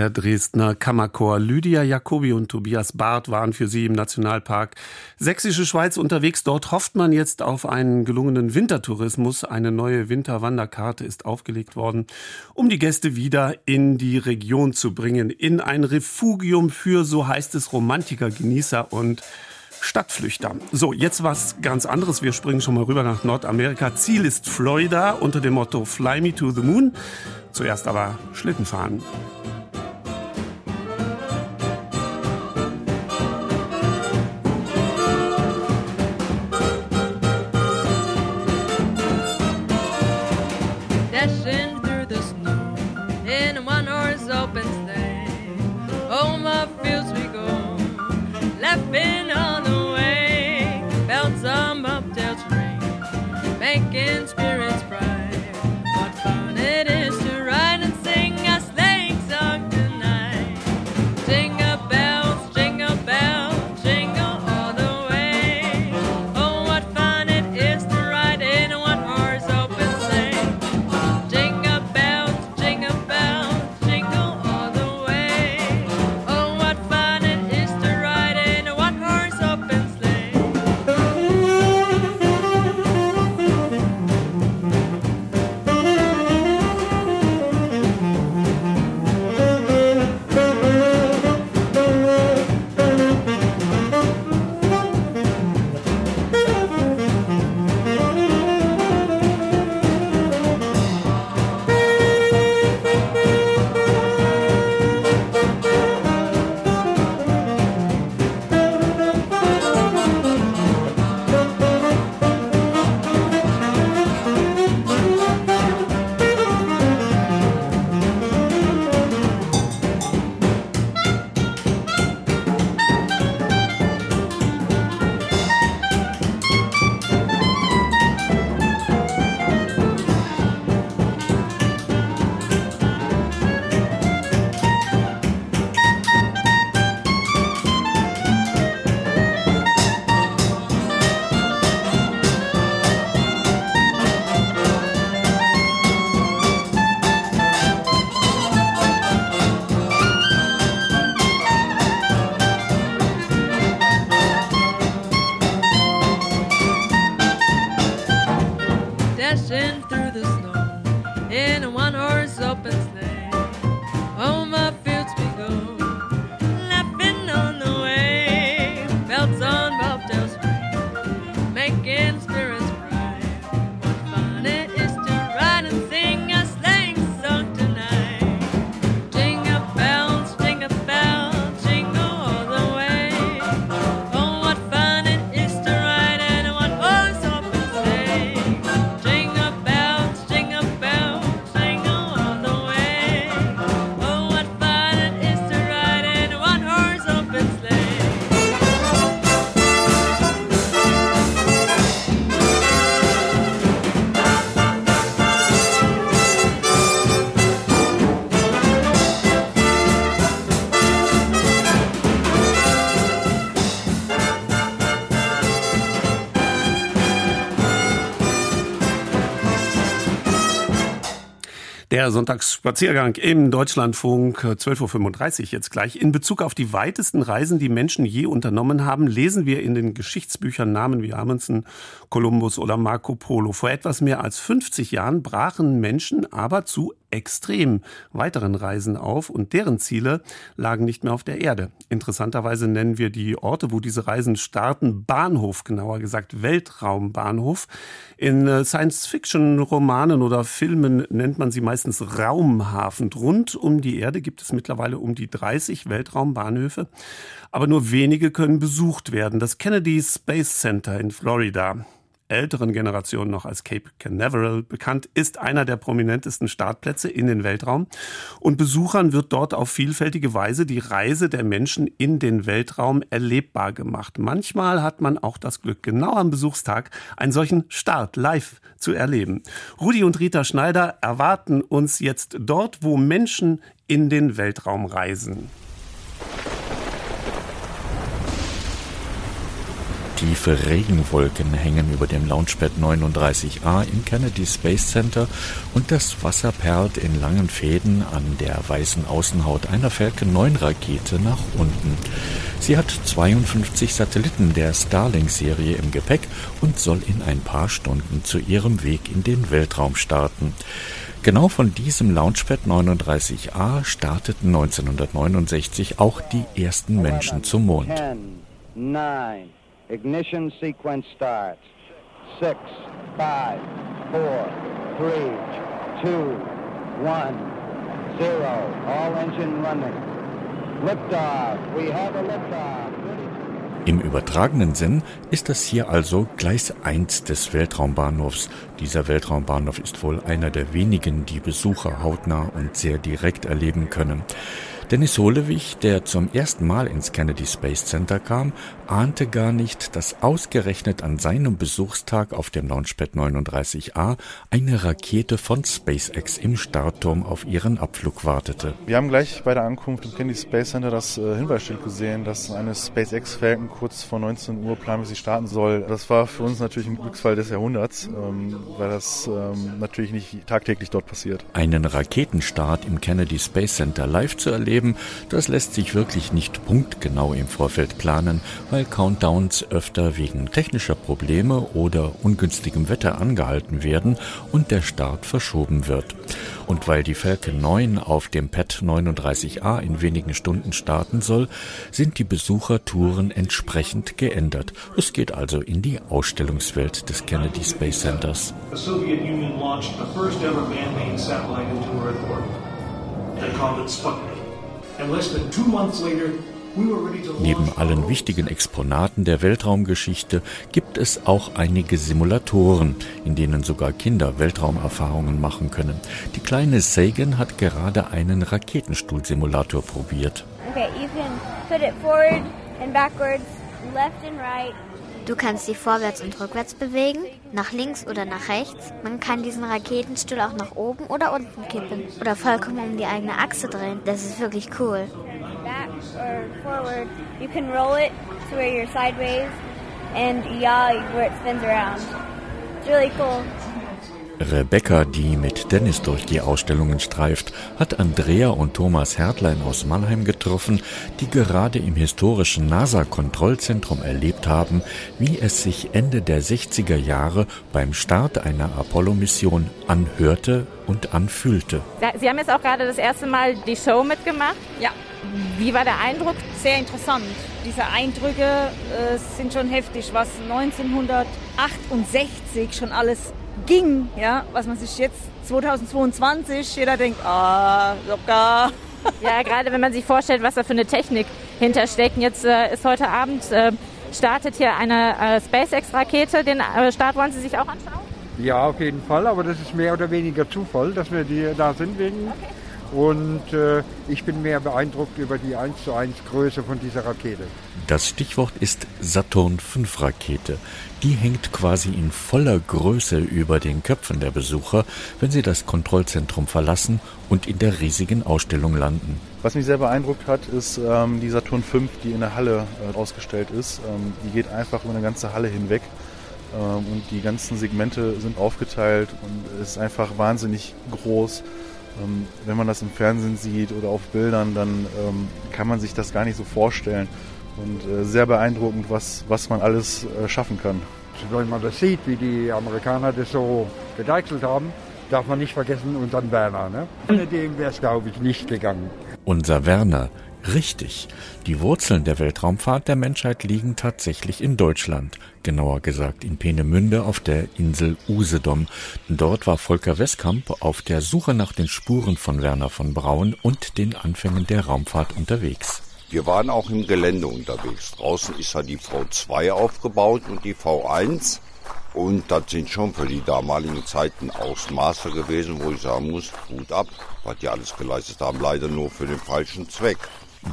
Der Dresdner Kammerchor Lydia Jacobi und Tobias Barth waren für sie im Nationalpark Sächsische Schweiz unterwegs. Dort hofft man jetzt auf einen gelungenen Wintertourismus. Eine neue Winterwanderkarte ist aufgelegt worden, um die Gäste wieder in die Region zu bringen. In ein Refugium für, so heißt es, Romantiker, Genießer und Stadtflüchter. So, jetzt was ganz anderes. Wir springen schon mal rüber nach Nordamerika. Ziel ist Florida unter dem Motto Fly Me to the Moon. Zuerst aber Schlittenfahren. open stay. Home my fields we go, laughing. Sonntagsspaziergang im Deutschlandfunk 12.35 Uhr jetzt gleich. In Bezug auf die weitesten Reisen, die Menschen je unternommen haben, lesen wir in den Geschichtsbüchern Namen wie Amundsen, Kolumbus oder Marco Polo. Vor etwas mehr als 50 Jahren brachen Menschen aber zu extrem weiteren Reisen auf und deren Ziele lagen nicht mehr auf der Erde. Interessanterweise nennen wir die Orte, wo diese Reisen starten, Bahnhof, genauer gesagt Weltraumbahnhof. In äh, Science-Fiction-Romanen oder Filmen nennt man sie meistens Raumhafen. Rund um die Erde gibt es mittlerweile um die 30 Weltraumbahnhöfe, aber nur wenige können besucht werden. Das Kennedy Space Center in Florida älteren Generation noch als Cape Canaveral bekannt, ist einer der prominentesten Startplätze in den Weltraum. Und Besuchern wird dort auf vielfältige Weise die Reise der Menschen in den Weltraum erlebbar gemacht. Manchmal hat man auch das Glück, genau am Besuchstag einen solchen Start live zu erleben. Rudi und Rita Schneider erwarten uns jetzt dort, wo Menschen in den Weltraum reisen. Tiefe Regenwolken hängen über dem Launchpad 39A im Kennedy Space Center und das Wasser perlt in langen Fäden an der weißen Außenhaut einer Falcon 9 Rakete nach unten. Sie hat 52 Satelliten der Starlink-Serie im Gepäck und soll in ein paar Stunden zu ihrem Weg in den Weltraum starten. Genau von diesem Launchpad 39A starteten 1969 auch die ersten Menschen zum Mond. 10, 9, Ignition sequence starts. Six, five, four, three, two, one, zero. All engine running. Liftoff. We have a liftoff. Im übertragenen Sinn ist das hier also Gleis 1 des Weltraumbahnhofs. Dieser Weltraumbahnhof ist wohl einer der wenigen, die Besucher hautnah und sehr direkt erleben können. Dennis Holewig, der zum ersten Mal ins Kennedy Space Center kam, ahnte gar nicht, dass ausgerechnet an seinem Besuchstag auf dem Launchpad 39A eine Rakete von SpaceX im Startturm auf ihren Abflug wartete. Wir haben gleich bei der Ankunft im Kennedy Space Center das äh, Hinweisschild gesehen, dass eine SpaceX Falcon kurz vor 19 Uhr planmäßig starten soll. Das war für uns natürlich ein Glücksfall des Jahrhunderts, ähm, weil das ähm, natürlich nicht tagtäglich dort passiert. Einen Raketenstart im Kennedy Space Center live zu erleben, das lässt sich wirklich nicht punktgenau im Vorfeld planen, weil Countdowns öfter wegen technischer Probleme oder ungünstigem Wetter angehalten werden und der Start verschoben wird. Und weil die Falcon 9 auf dem Pad 39A in wenigen Stunden starten soll, sind die Besuchertouren entsprechend geändert. Es geht also in die Ausstellungswelt des Kennedy Space Centers. The Soviet Union launched the first satellite into Earth orbit. They called it Sputnik. Neben allen wichtigen Exponaten der Weltraumgeschichte gibt es auch einige Simulatoren, in denen sogar Kinder Weltraumerfahrungen machen können. Die kleine Sagan hat gerade einen Raketenstuhl-Simulator probiert. Okay, you can put it forward and backwards, left and right. Du kannst sie vorwärts und rückwärts bewegen, nach links oder nach rechts. Man kann diesen Raketenstuhl auch nach oben oder unten kippen oder vollkommen um die eigene Achse drehen. Das ist wirklich cool. Back or forward, you can roll it to where you're sideways and yaw where it spins around. It's really cool. Rebecca, die mit Dennis durch die Ausstellungen streift, hat Andrea und Thomas Hertlein aus Mannheim getroffen, die gerade im historischen NASA-Kontrollzentrum erlebt haben, wie es sich Ende der 60er Jahre beim Start einer Apollo-Mission anhörte und anfühlte. Sie haben jetzt auch gerade das erste Mal die Show mitgemacht. Ja. Wie war der Eindruck? Sehr interessant. Diese Eindrücke äh, sind schon heftig, was 1968 schon alles ging, ja, was man sich jetzt 2022, jeder denkt, ah, locker. <laughs> Ja, gerade wenn man sich vorstellt, was da für eine Technik hintersteckt. Jetzt äh, ist heute Abend, äh, startet hier eine äh, SpaceX-Rakete. Den äh, Start wollen Sie sich auch anschauen? Ja, auf jeden Fall, aber das ist mehr oder weniger Zufall, dass wir die da sind wegen. Okay. Und äh, ich bin mehr beeindruckt über die 1 zu 1 Größe von dieser Rakete. Das Stichwort ist Saturn V Rakete. Die hängt quasi in voller Größe über den Köpfen der Besucher, wenn sie das Kontrollzentrum verlassen und in der riesigen Ausstellung landen. Was mich sehr beeindruckt hat, ist ähm, die Saturn V, die in der Halle äh, ausgestellt ist. Ähm, die geht einfach über eine ganze Halle hinweg ähm, und die ganzen Segmente sind aufgeteilt und es ist einfach wahnsinnig groß Ähm, wenn man das im Fernsehen sieht oder auf Bildern, dann ähm, kann man sich das gar nicht so vorstellen. Und äh, sehr beeindruckend, was, was man alles äh, schaffen kann. Wenn man das sieht, wie die Amerikaner das so gedeichselt haben, darf man nicht vergessen unseren Werner. Ne? Ohne dem wäre es, glaube ich, nicht gegangen. Unser Werner, richtig. Die Wurzeln der Weltraumfahrt der Menschheit liegen tatsächlich in Deutschland. Genauer gesagt in Peenemünde auf der Insel Usedom. Dort war Volker Westkamp auf der Suche nach den Spuren von Werner von Braun und den Anfängen der Raumfahrt unterwegs. Wir waren auch im Gelände unterwegs. Draußen ist ja die V2 aufgebaut und die V1. Und das sind schon für die damaligen Zeiten Ausmaße gewesen, wo ich sagen muss, gut ab, was die alles geleistet haben, leider nur für den falschen Zweck.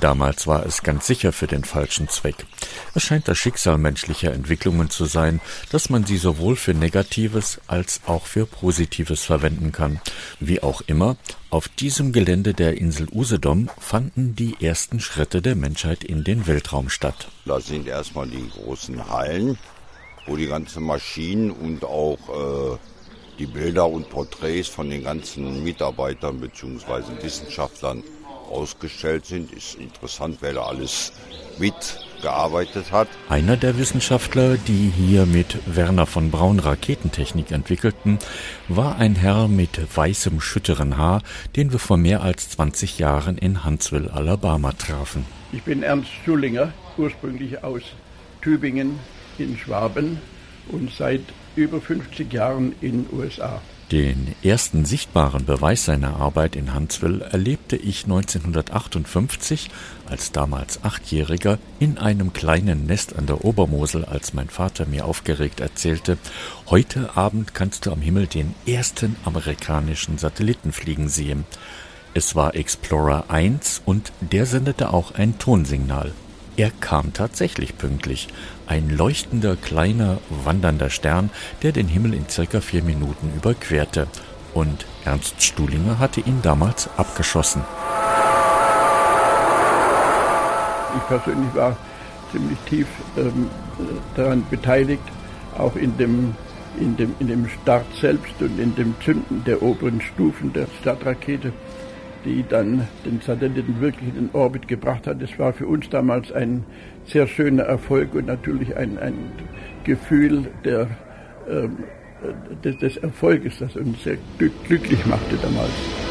Damals war es ganz sicher für den falschen Zweck. Es scheint das Schicksal menschlicher Entwicklungen zu sein, dass man sie sowohl für Negatives als auch für Positives verwenden kann. Wie auch immer, auf diesem Gelände der Insel Usedom fanden die ersten Schritte der Menschheit in den Weltraum statt. Da sind erstmal die großen Hallen, wo die ganzen Maschinen und auch äh, die Bilder und Porträts von den ganzen Mitarbeitern bzw. Wissenschaftlern ausgestellt sind. Ist interessant, wer da alles mitgearbeitet hat. Einer der Wissenschaftler, die hier mit Werner von Braun Raketentechnik entwickelten, war ein Herr mit weißem, schütteren Haar, den wir vor mehr als 20 Jahren in Huntsville, Alabama trafen. Ich bin Ernst Schulinger, ursprünglich aus Tübingen in Schwaben und seit über 50 Jahren in den USA. Den ersten sichtbaren Beweis seiner Arbeit in Huntsville erlebte ich 1958 als damals Achtjähriger in einem kleinen Nest an der Obermosel, als mein Vater mir aufgeregt erzählte, heute Abend kannst du am Himmel den ersten amerikanischen Satelliten fliegen sehen. Es war Explorer 1 und der sendete auch ein Tonsignal. Er kam tatsächlich pünktlich. Ein leuchtender, kleiner, wandernder Stern, der den Himmel in circa vier Minuten überquerte. Und Ernst Stuhlinger hatte ihn damals abgeschossen. Ich persönlich war ziemlich tief ähm, daran beteiligt, auch in dem, in, dem, in dem Start selbst und in dem Zünden der oberen Stufen der Startrakete die dann den Satelliten wirklich in den Orbit gebracht hat. Das war für uns damals ein sehr schöner Erfolg und natürlich ein, ein Gefühl der, äh, des, des, Erfolges, das uns sehr glücklich machte damals.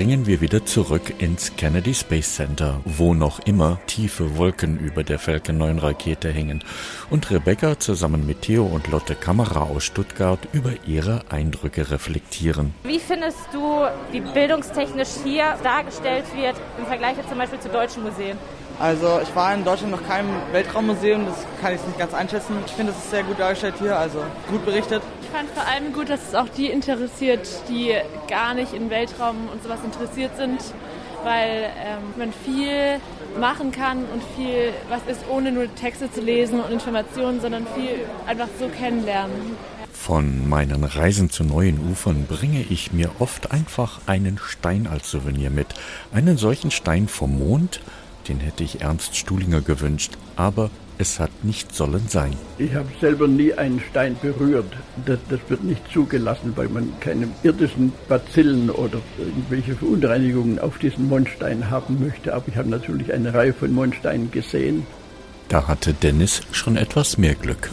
Springen wir wieder zurück ins Kennedy Space Center, wo noch immer tiefe Wolken über der Falcon 9 Rakete hängen und Rebecca zusammen mit Theo und Lotte Kamera aus Stuttgart über ihre Eindrücke reflektieren. Wie findest du, wie bildungstechnisch hier dargestellt wird im Vergleich zum Beispiel zu deutschen Museen? Also ich war in Deutschland noch keinem Weltraummuseum, das kann ich nicht ganz einschätzen. Ich finde, es ist sehr gut dargestellt hier, also gut berichtet. Ich fand vor allem gut, dass es auch die interessiert, die gar nicht in Weltraum und sowas interessiert sind, weil ähm, man viel machen kann und viel was ist, ohne nur Texte zu lesen und Informationen, sondern viel einfach so kennenlernen. Von meinen Reisen zu neuen Ufern bringe ich mir oft einfach einen Stein als Souvenir mit. Einen solchen Stein vom Mond, den hätte ich Ernst Stuhlinger gewünscht, aber es hat nicht sollen sein. Ich habe selber nie einen Stein berührt. Das, das, wird nicht zugelassen, weil man keine irdischen Bazillen oder irgendwelche Verunreinigungen auf diesen Mondstein haben möchte. Aber ich habe natürlich eine Reihe von Mondsteinen gesehen. Da hatte Dennis schon etwas mehr Glück.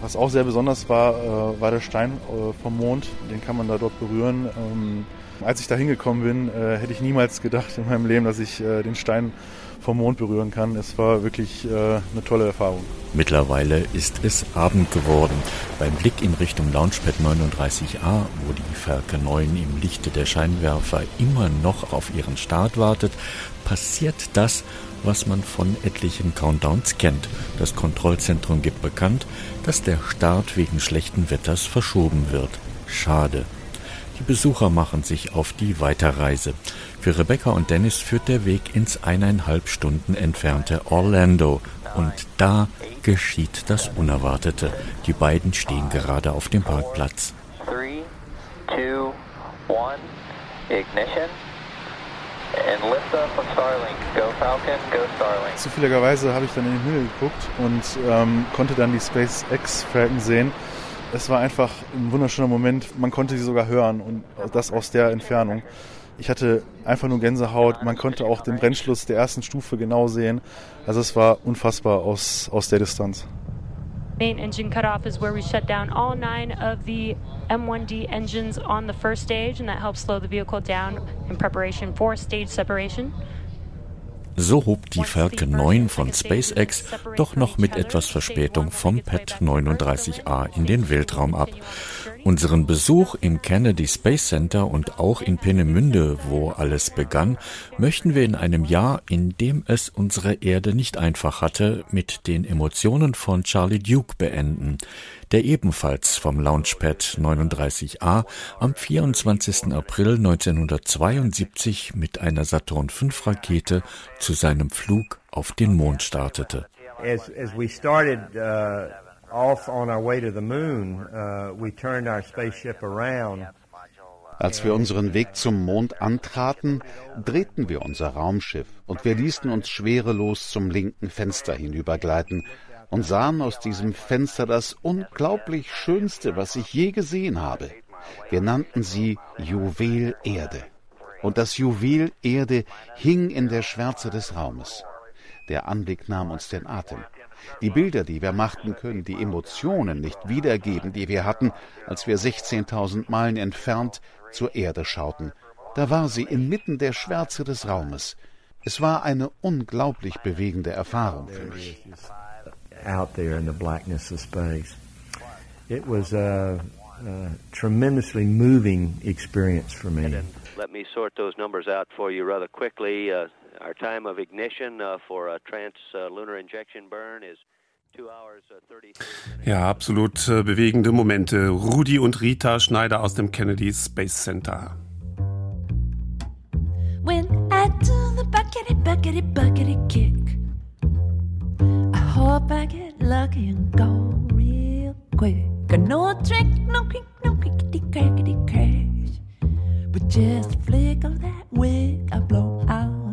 Was auch sehr besonders war, äh, war der Stein äh, vom Mond. Den kann man da dort berühren. Ähm, als ich da hingekommen bin, äh, hätte ich niemals gedacht in meinem Leben, dass ich den Stein vom Mond berühren kann. Es war wirklich äh, eine tolle Erfahrung. Mittlerweile ist es Abend geworden. Beim Blick in Richtung Launchpad 39a, wo die Falcon 9 im Lichte der Scheinwerfer immer noch auf ihren Start wartet, passiert das, was man von etlichen Countdowns kennt. Das Kontrollzentrum gibt bekannt, dass der Start wegen schlechten Wetters verschoben wird. Schade. Die Besucher machen sich auf die Weiterreise. Für Rebecca und Dennis führt der Weg ins eineinhalb Stunden entfernte Orlando. Und da geschieht das Unerwartete. Die beiden stehen gerade auf dem Parkplatz. Three, two, one, ignition. And lift up on Starlink. Go. Falcon, go Starlink. Zufälligerweise habe ich dann in den Himmel geguckt und ähm, konnte dann die SpaceX Falcon sehen. Es war einfach ein wunderschöner Moment. Man konnte sie sogar hören und das aus der Entfernung. Ich hatte einfach nur Gänsehaut. Man konnte auch den Brennschluss der ersten Stufe genau sehen. Also es war unfassbar aus, aus der Distanz. Main engine cutoff is where we shut down all nine of the M1D engines on the first stage, and that helps slow the vehicle down in preparation for stage separation. So hob die Falcon 9 von SpaceX doch noch mit etwas Verspätung vom PET 39A in den Weltraum ab. Unseren Besuch im Kennedy Space Center und auch in Peenemünde, wo alles begann, möchten wir in einem Jahr, in dem es unsere Erde nicht einfach hatte, mit den Emotionen von Charlie Duke beenden der ebenfalls vom Launchpad 39A am 24. April 1972 mit einer Saturn V Rakete zu seinem Flug auf den Mond startete. As, as uh, off on our way to the moon, uh, we turned our spaceship around. Als wir unseren Weg zum Mond antraten, drehten wir unser Raumschiff und wir ließen uns schwerelos zum linken Fenster hinübergleiten, und sahen aus diesem Fenster das unglaublich Schönste, was ich je gesehen habe. Wir nannten sie Juwel Erde. Und das Juwel Erde hing in der Schwärze des Raumes. Der Anblick nahm uns den Atem. Die Bilder, die wir machten, können die Emotionen nicht wiedergeben, die wir hatten, als wir 16.000 Meilen entfernt zur Erde schauten. Da war sie inmitten der Schwärze des Raumes. Es war eine unglaublich bewegende Erfahrung für mich out there in the blackness of space. It was a, a tremendously moving experience for me. Let me sort those numbers out for you rather quickly. Uh, our time of ignition uh, for a trans-lunar injection burn is uh, Ja, absolut äh, bewegende Momente. Rudi und Rita Schneider aus dem Kennedy Space Center. When I do the buckety buckety buckety kick hope I get lucky and go real quick. No trick, no quick, no quickity crackety crash. But just a flick of that wig, I blow out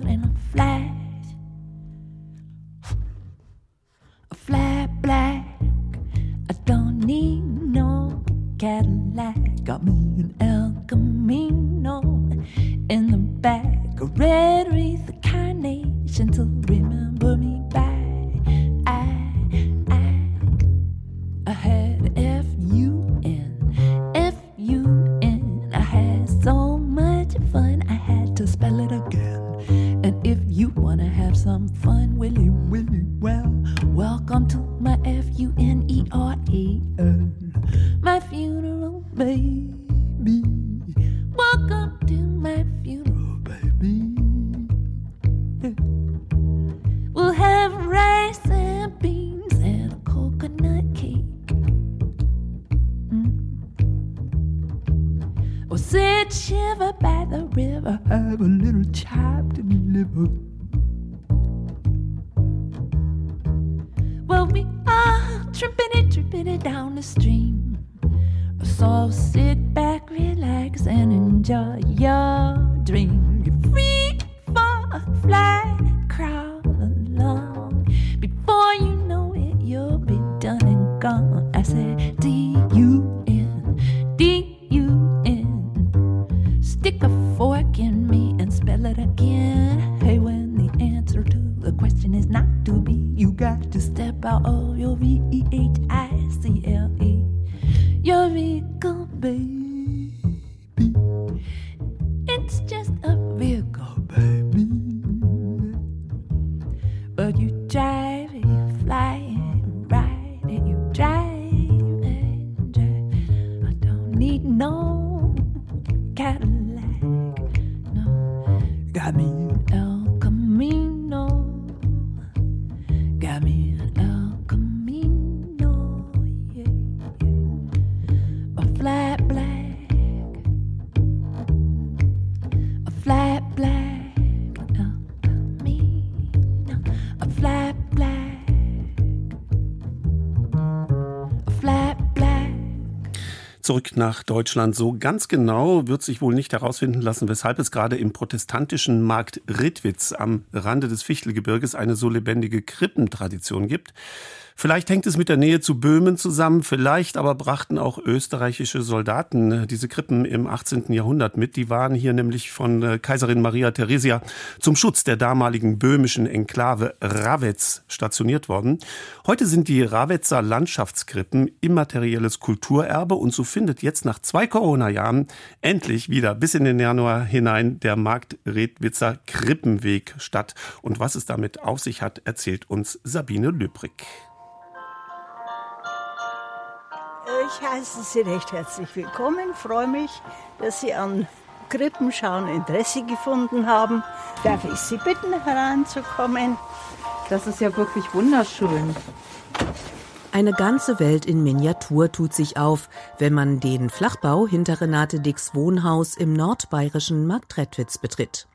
Cadillac. Got me an El Camino in the back, a red wreath of carnation to remember cat. Zurück nach Deutschland. So ganz genau wird sich wohl nicht herausfinden lassen, weshalb es gerade im protestantischen Markt Ritwitz am Rande des Fichtelgebirges eine so lebendige Krippentradition gibt. Vielleicht hängt es mit der Nähe zu Böhmen zusammen, vielleicht aber brachten auch österreichische Soldaten äh, diese Krippen im 18. Jahrhundert mit. Die waren hier nämlich von äh, Kaiserin Maria Theresia zum Schutz der damaligen böhmischen Enklave Rawetz stationiert worden. Heute sind die Rawetzer Landschaftskrippen immaterielles Kulturerbe und so findet jetzt nach zwei Corona-Jahren endlich wieder bis in den Januar hinein der Markt Redwitzer Krippenweg statt. Und was es damit auf sich hat, erzählt uns Sabine Lübrig. Ich heiße Sie recht herzlich willkommen, freue mich, dass Sie an Krippenschauen Interesse gefunden haben. Darf ich Sie bitten, heranzukommen? Das ist ja wirklich wunderschön. Eine ganze Welt in Miniatur tut sich auf, wenn man den Flachbau hinter Renate Dicks Wohnhaus im nordbayerischen Marktredwitz betritt.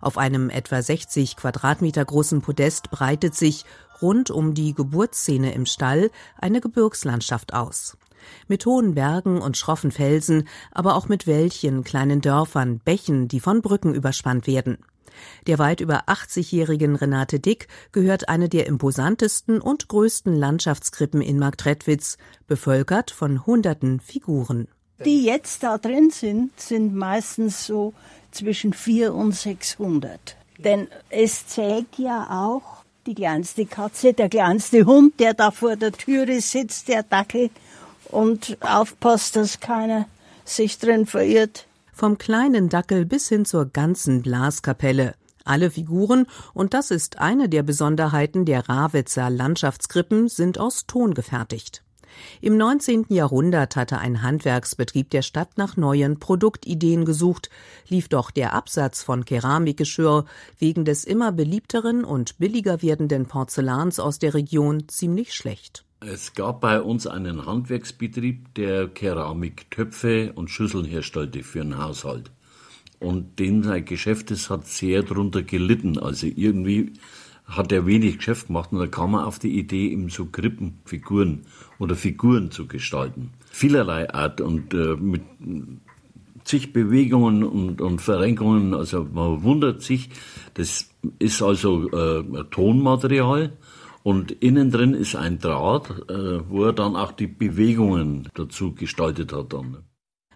Auf einem etwa 60 Quadratmeter großen Podest breitet sich rund um die Geburtsszene im Stall eine Gebirgslandschaft aus mit hohen Bergen und schroffen Felsen, aber auch mit Wäldchen, kleinen Dörfern, Bächen, die von Brücken überspannt werden. Der weit über 80-jährigen Renate Dick gehört eine der imposantesten und größten Landschaftskrippen in Marktredwitz, bevölkert von hunderten Figuren. Die jetzt da drin sind, sind meistens so zwischen 400 und 600. Denn es zählt ja auch die kleinste Katze, der kleinste Hund, der da vor der Türe sitzt, der Dackel und aufpasst, dass keiner sich drin verirrt. Vom kleinen Dackel bis hin zur ganzen Blaskapelle. Alle Figuren, und das ist eine der Besonderheiten der Rawitzer Landschaftskrippen, sind aus Ton gefertigt. Im 19. Jahrhundert hatte ein Handwerksbetrieb der Stadt nach neuen Produktideen gesucht, lief doch der Absatz von Keramikgeschirr wegen des immer beliebteren und billiger werdenden Porzellans aus der Region ziemlich schlecht. Es gab bei uns einen Handwerksbetrieb, der Keramiktöpfe und Schüsseln herstellte für den Haushalt. Und den sein Geschäft das hat sehr darunter gelitten. Also irgendwie hat er wenig Geschäft gemacht und da kam er auf die Idee, ihm so Krippenfiguren oder Figuren zu gestalten. Vielerlei Art und äh, mit zig Bewegungen und, und Verrenkungen. Also man wundert sich, das ist also äh, Tonmaterial und innen drin ist ein Draht, äh, wo er dann auch die Bewegungen dazu gestaltet hat dann.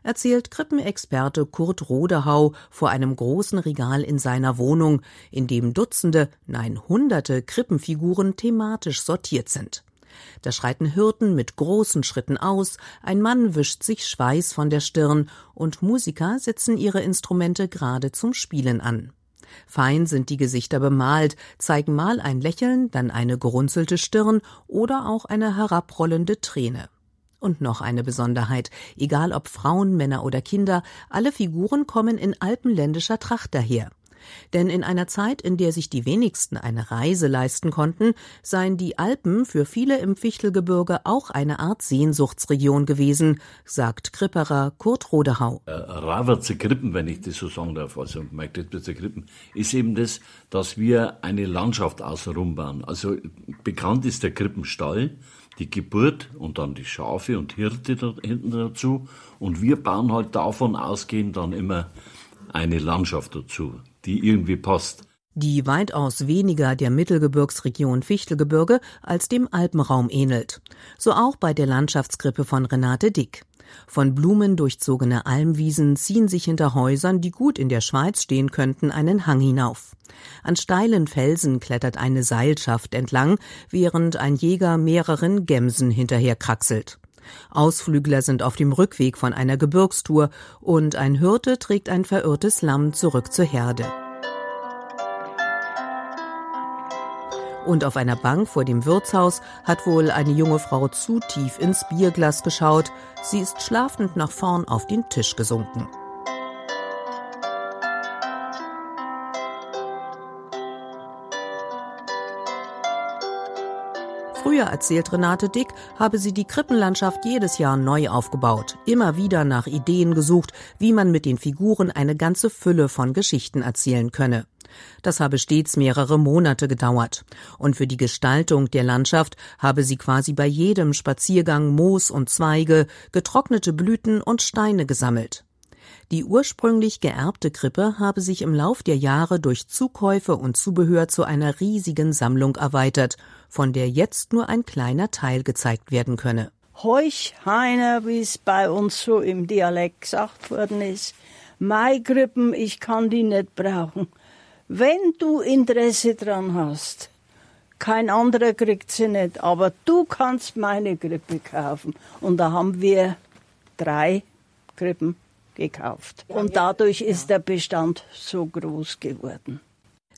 Erzählt Krippenexperte Kurt Rodehau vor einem großen Regal in seiner Wohnung, in dem Dutzende, nein Hunderte Krippenfiguren thematisch sortiert sind. Da schreiten Hirten mit großen Schritten aus, ein Mann wischt sich Schweiß von der Stirn und Musiker setzen ihre Instrumente gerade zum Spielen an. Fein sind die Gesichter bemalt, zeigen mal ein Lächeln, dann eine gerunzelte Stirn oder auch eine herabrollende Träne. Und noch eine Besonderheit. Egal ob Frauen, Männer oder Kinder, alle Figuren kommen in alpenländischer Tracht daher. Denn in einer Zeit, in der sich die wenigsten eine Reise leisten konnten, seien die Alpen für viele im Fichtelgebirge auch eine Art Sehnsuchtsregion gewesen, sagt Kripperer Kurt Rodehau. Äh, Krippen, wenn ich das so sagen darf, also Marktredwitzer Krippen, ist eben das, dass wir eine Landschaft außenrum bauen. Also bekannt ist der Krippenstall, die Geburt und dann die Schafe und Hirte da hinten dazu. Und wir bauen halt davon ausgehend dann immer eine Landschaft dazu die irgendwie passt. Die weitaus weniger der Mittelgebirgsregion Fichtelgebirge als dem Alpenraum ähnelt. So auch bei der Landschaftskrippe von Renate Dick. Von Blumen durchzogene Almwiesen ziehen sich hinter Häusern, die gut in der Schweiz stehen könnten, einen Hang hinauf. An steilen Felsen klettert eine Seilschaft entlang, während ein Jäger mehreren Gemsen hinterher kraxelt. Ausflügler sind auf dem Rückweg von einer Gebirgstour und ein Hirte trägt ein verirrtes Lamm zurück zur Herde. Und auf einer Bank vor dem Wirtshaus hat wohl eine junge Frau zu tief ins Bierglas geschaut. Sie ist schlafend nach vorn auf den Tisch gesunken. Früher, erzählt Renate Dick, habe sie die Krippenlandschaft jedes Jahr neu aufgebaut, immer wieder nach Ideen gesucht, wie man mit den Figuren eine ganze Fülle von Geschichten erzählen könne. Das habe stets mehrere Monate gedauert. Und für die Gestaltung der Landschaft habe sie quasi bei jedem Spaziergang Moos und Zweige, getrocknete Blüten und Steine gesammelt. Die ursprünglich geerbte Krippe habe sich im Lauf der Jahre durch Zukäufe und Zubehör zu einer riesigen Sammlung erweitert, von der jetzt nur ein kleiner Teil gezeigt werden könne. Heuchheiner, wie es bei uns so im Dialekt gesagt worden ist, Maigrippen, ich kann die nicht brauchen. Wenn du Interesse dran hast, kein anderer kriegt sie nicht, aber du kannst meine Grippe kaufen. Und da haben wir drei Krippen gekauft. Und dadurch ist der Bestand so groß geworden.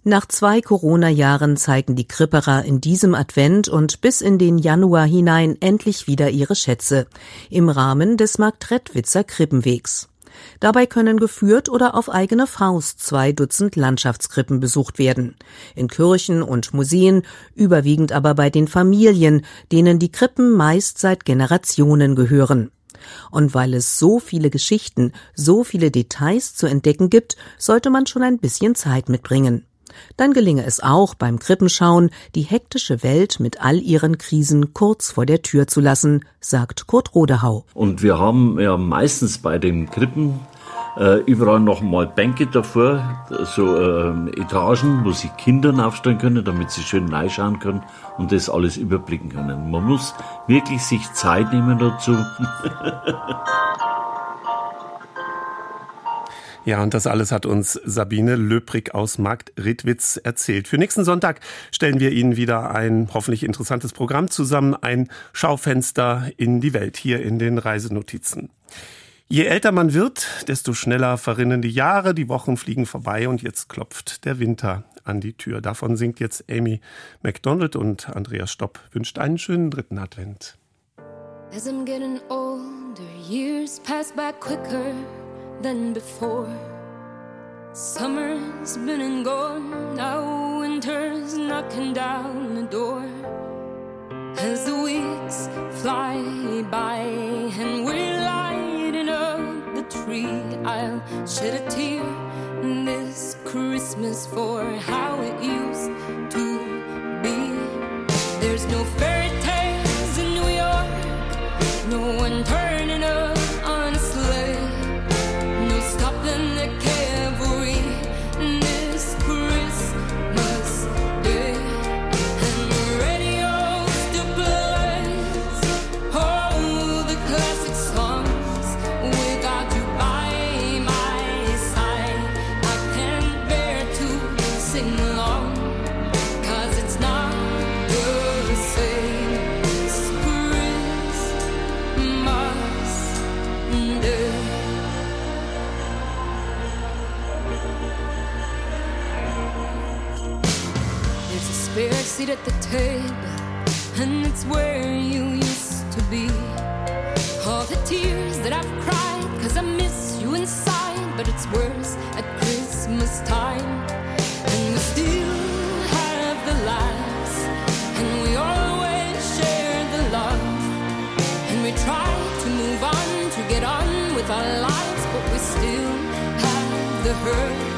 Nach zwei Corona-Jahren zeigen die Kripperer in diesem Advent und bis in den Januar hinein endlich wieder ihre Schätze im Rahmen des Marktredwitzer Krippenwegs. Dabei können geführt oder auf eigene Faust zwei Dutzend Landschaftskrippen besucht werden. In Kirchen und Museen, überwiegend aber bei den Familien, denen die Krippen meist seit Generationen gehören. Und weil es so viele Geschichten, so viele Details zu entdecken gibt, sollte man schon ein bisschen Zeit mitbringen. Dann gelinge es auch beim Krippenschauen, die hektische Welt mit all ihren Krisen kurz vor der Tür zu lassen, sagt Kurt Rodehau. Und wir haben ja meistens bei den Krippen äh, überall noch mal Bänke davor, so äh, Etagen, wo sich Kinder aufstellen können, damit sie schön reinschauen können und das alles überblicken können. Man muss wirklich sich Zeit nehmen dazu. <laughs> Ja, und das alles hat uns Sabine Löbrig aus Markt Redwitz erzählt. Für nächsten Sonntag stellen wir Ihnen wieder ein hoffentlich interessantes Programm zusammen, ein Schaufenster in die Welt hier in den Reisenotizen. Je älter man wird, desto schneller verrinnen die Jahre, die Wochen fliegen vorbei und jetzt klopft der Winter an die Tür. Davon singt jetzt Amy MacDonald und Andreas Stopp wünscht einen schönen dritten Advent. As I'm getting older, years pass by quicker. than before. Summer's been and gone, now winter's knocking down the door. As the weeks fly by and we're tree, I'll shed a tear this Christmas for how it used to be. There's no fairy tales in New York, no one seat at the table, and it's where you used to be. All the tears that I've cried, cause I miss you inside, but it's worse at Christmas time. And we still have the laughs, and we always share the love. And we try to move on, to get on with our lives, but we still have the hurt.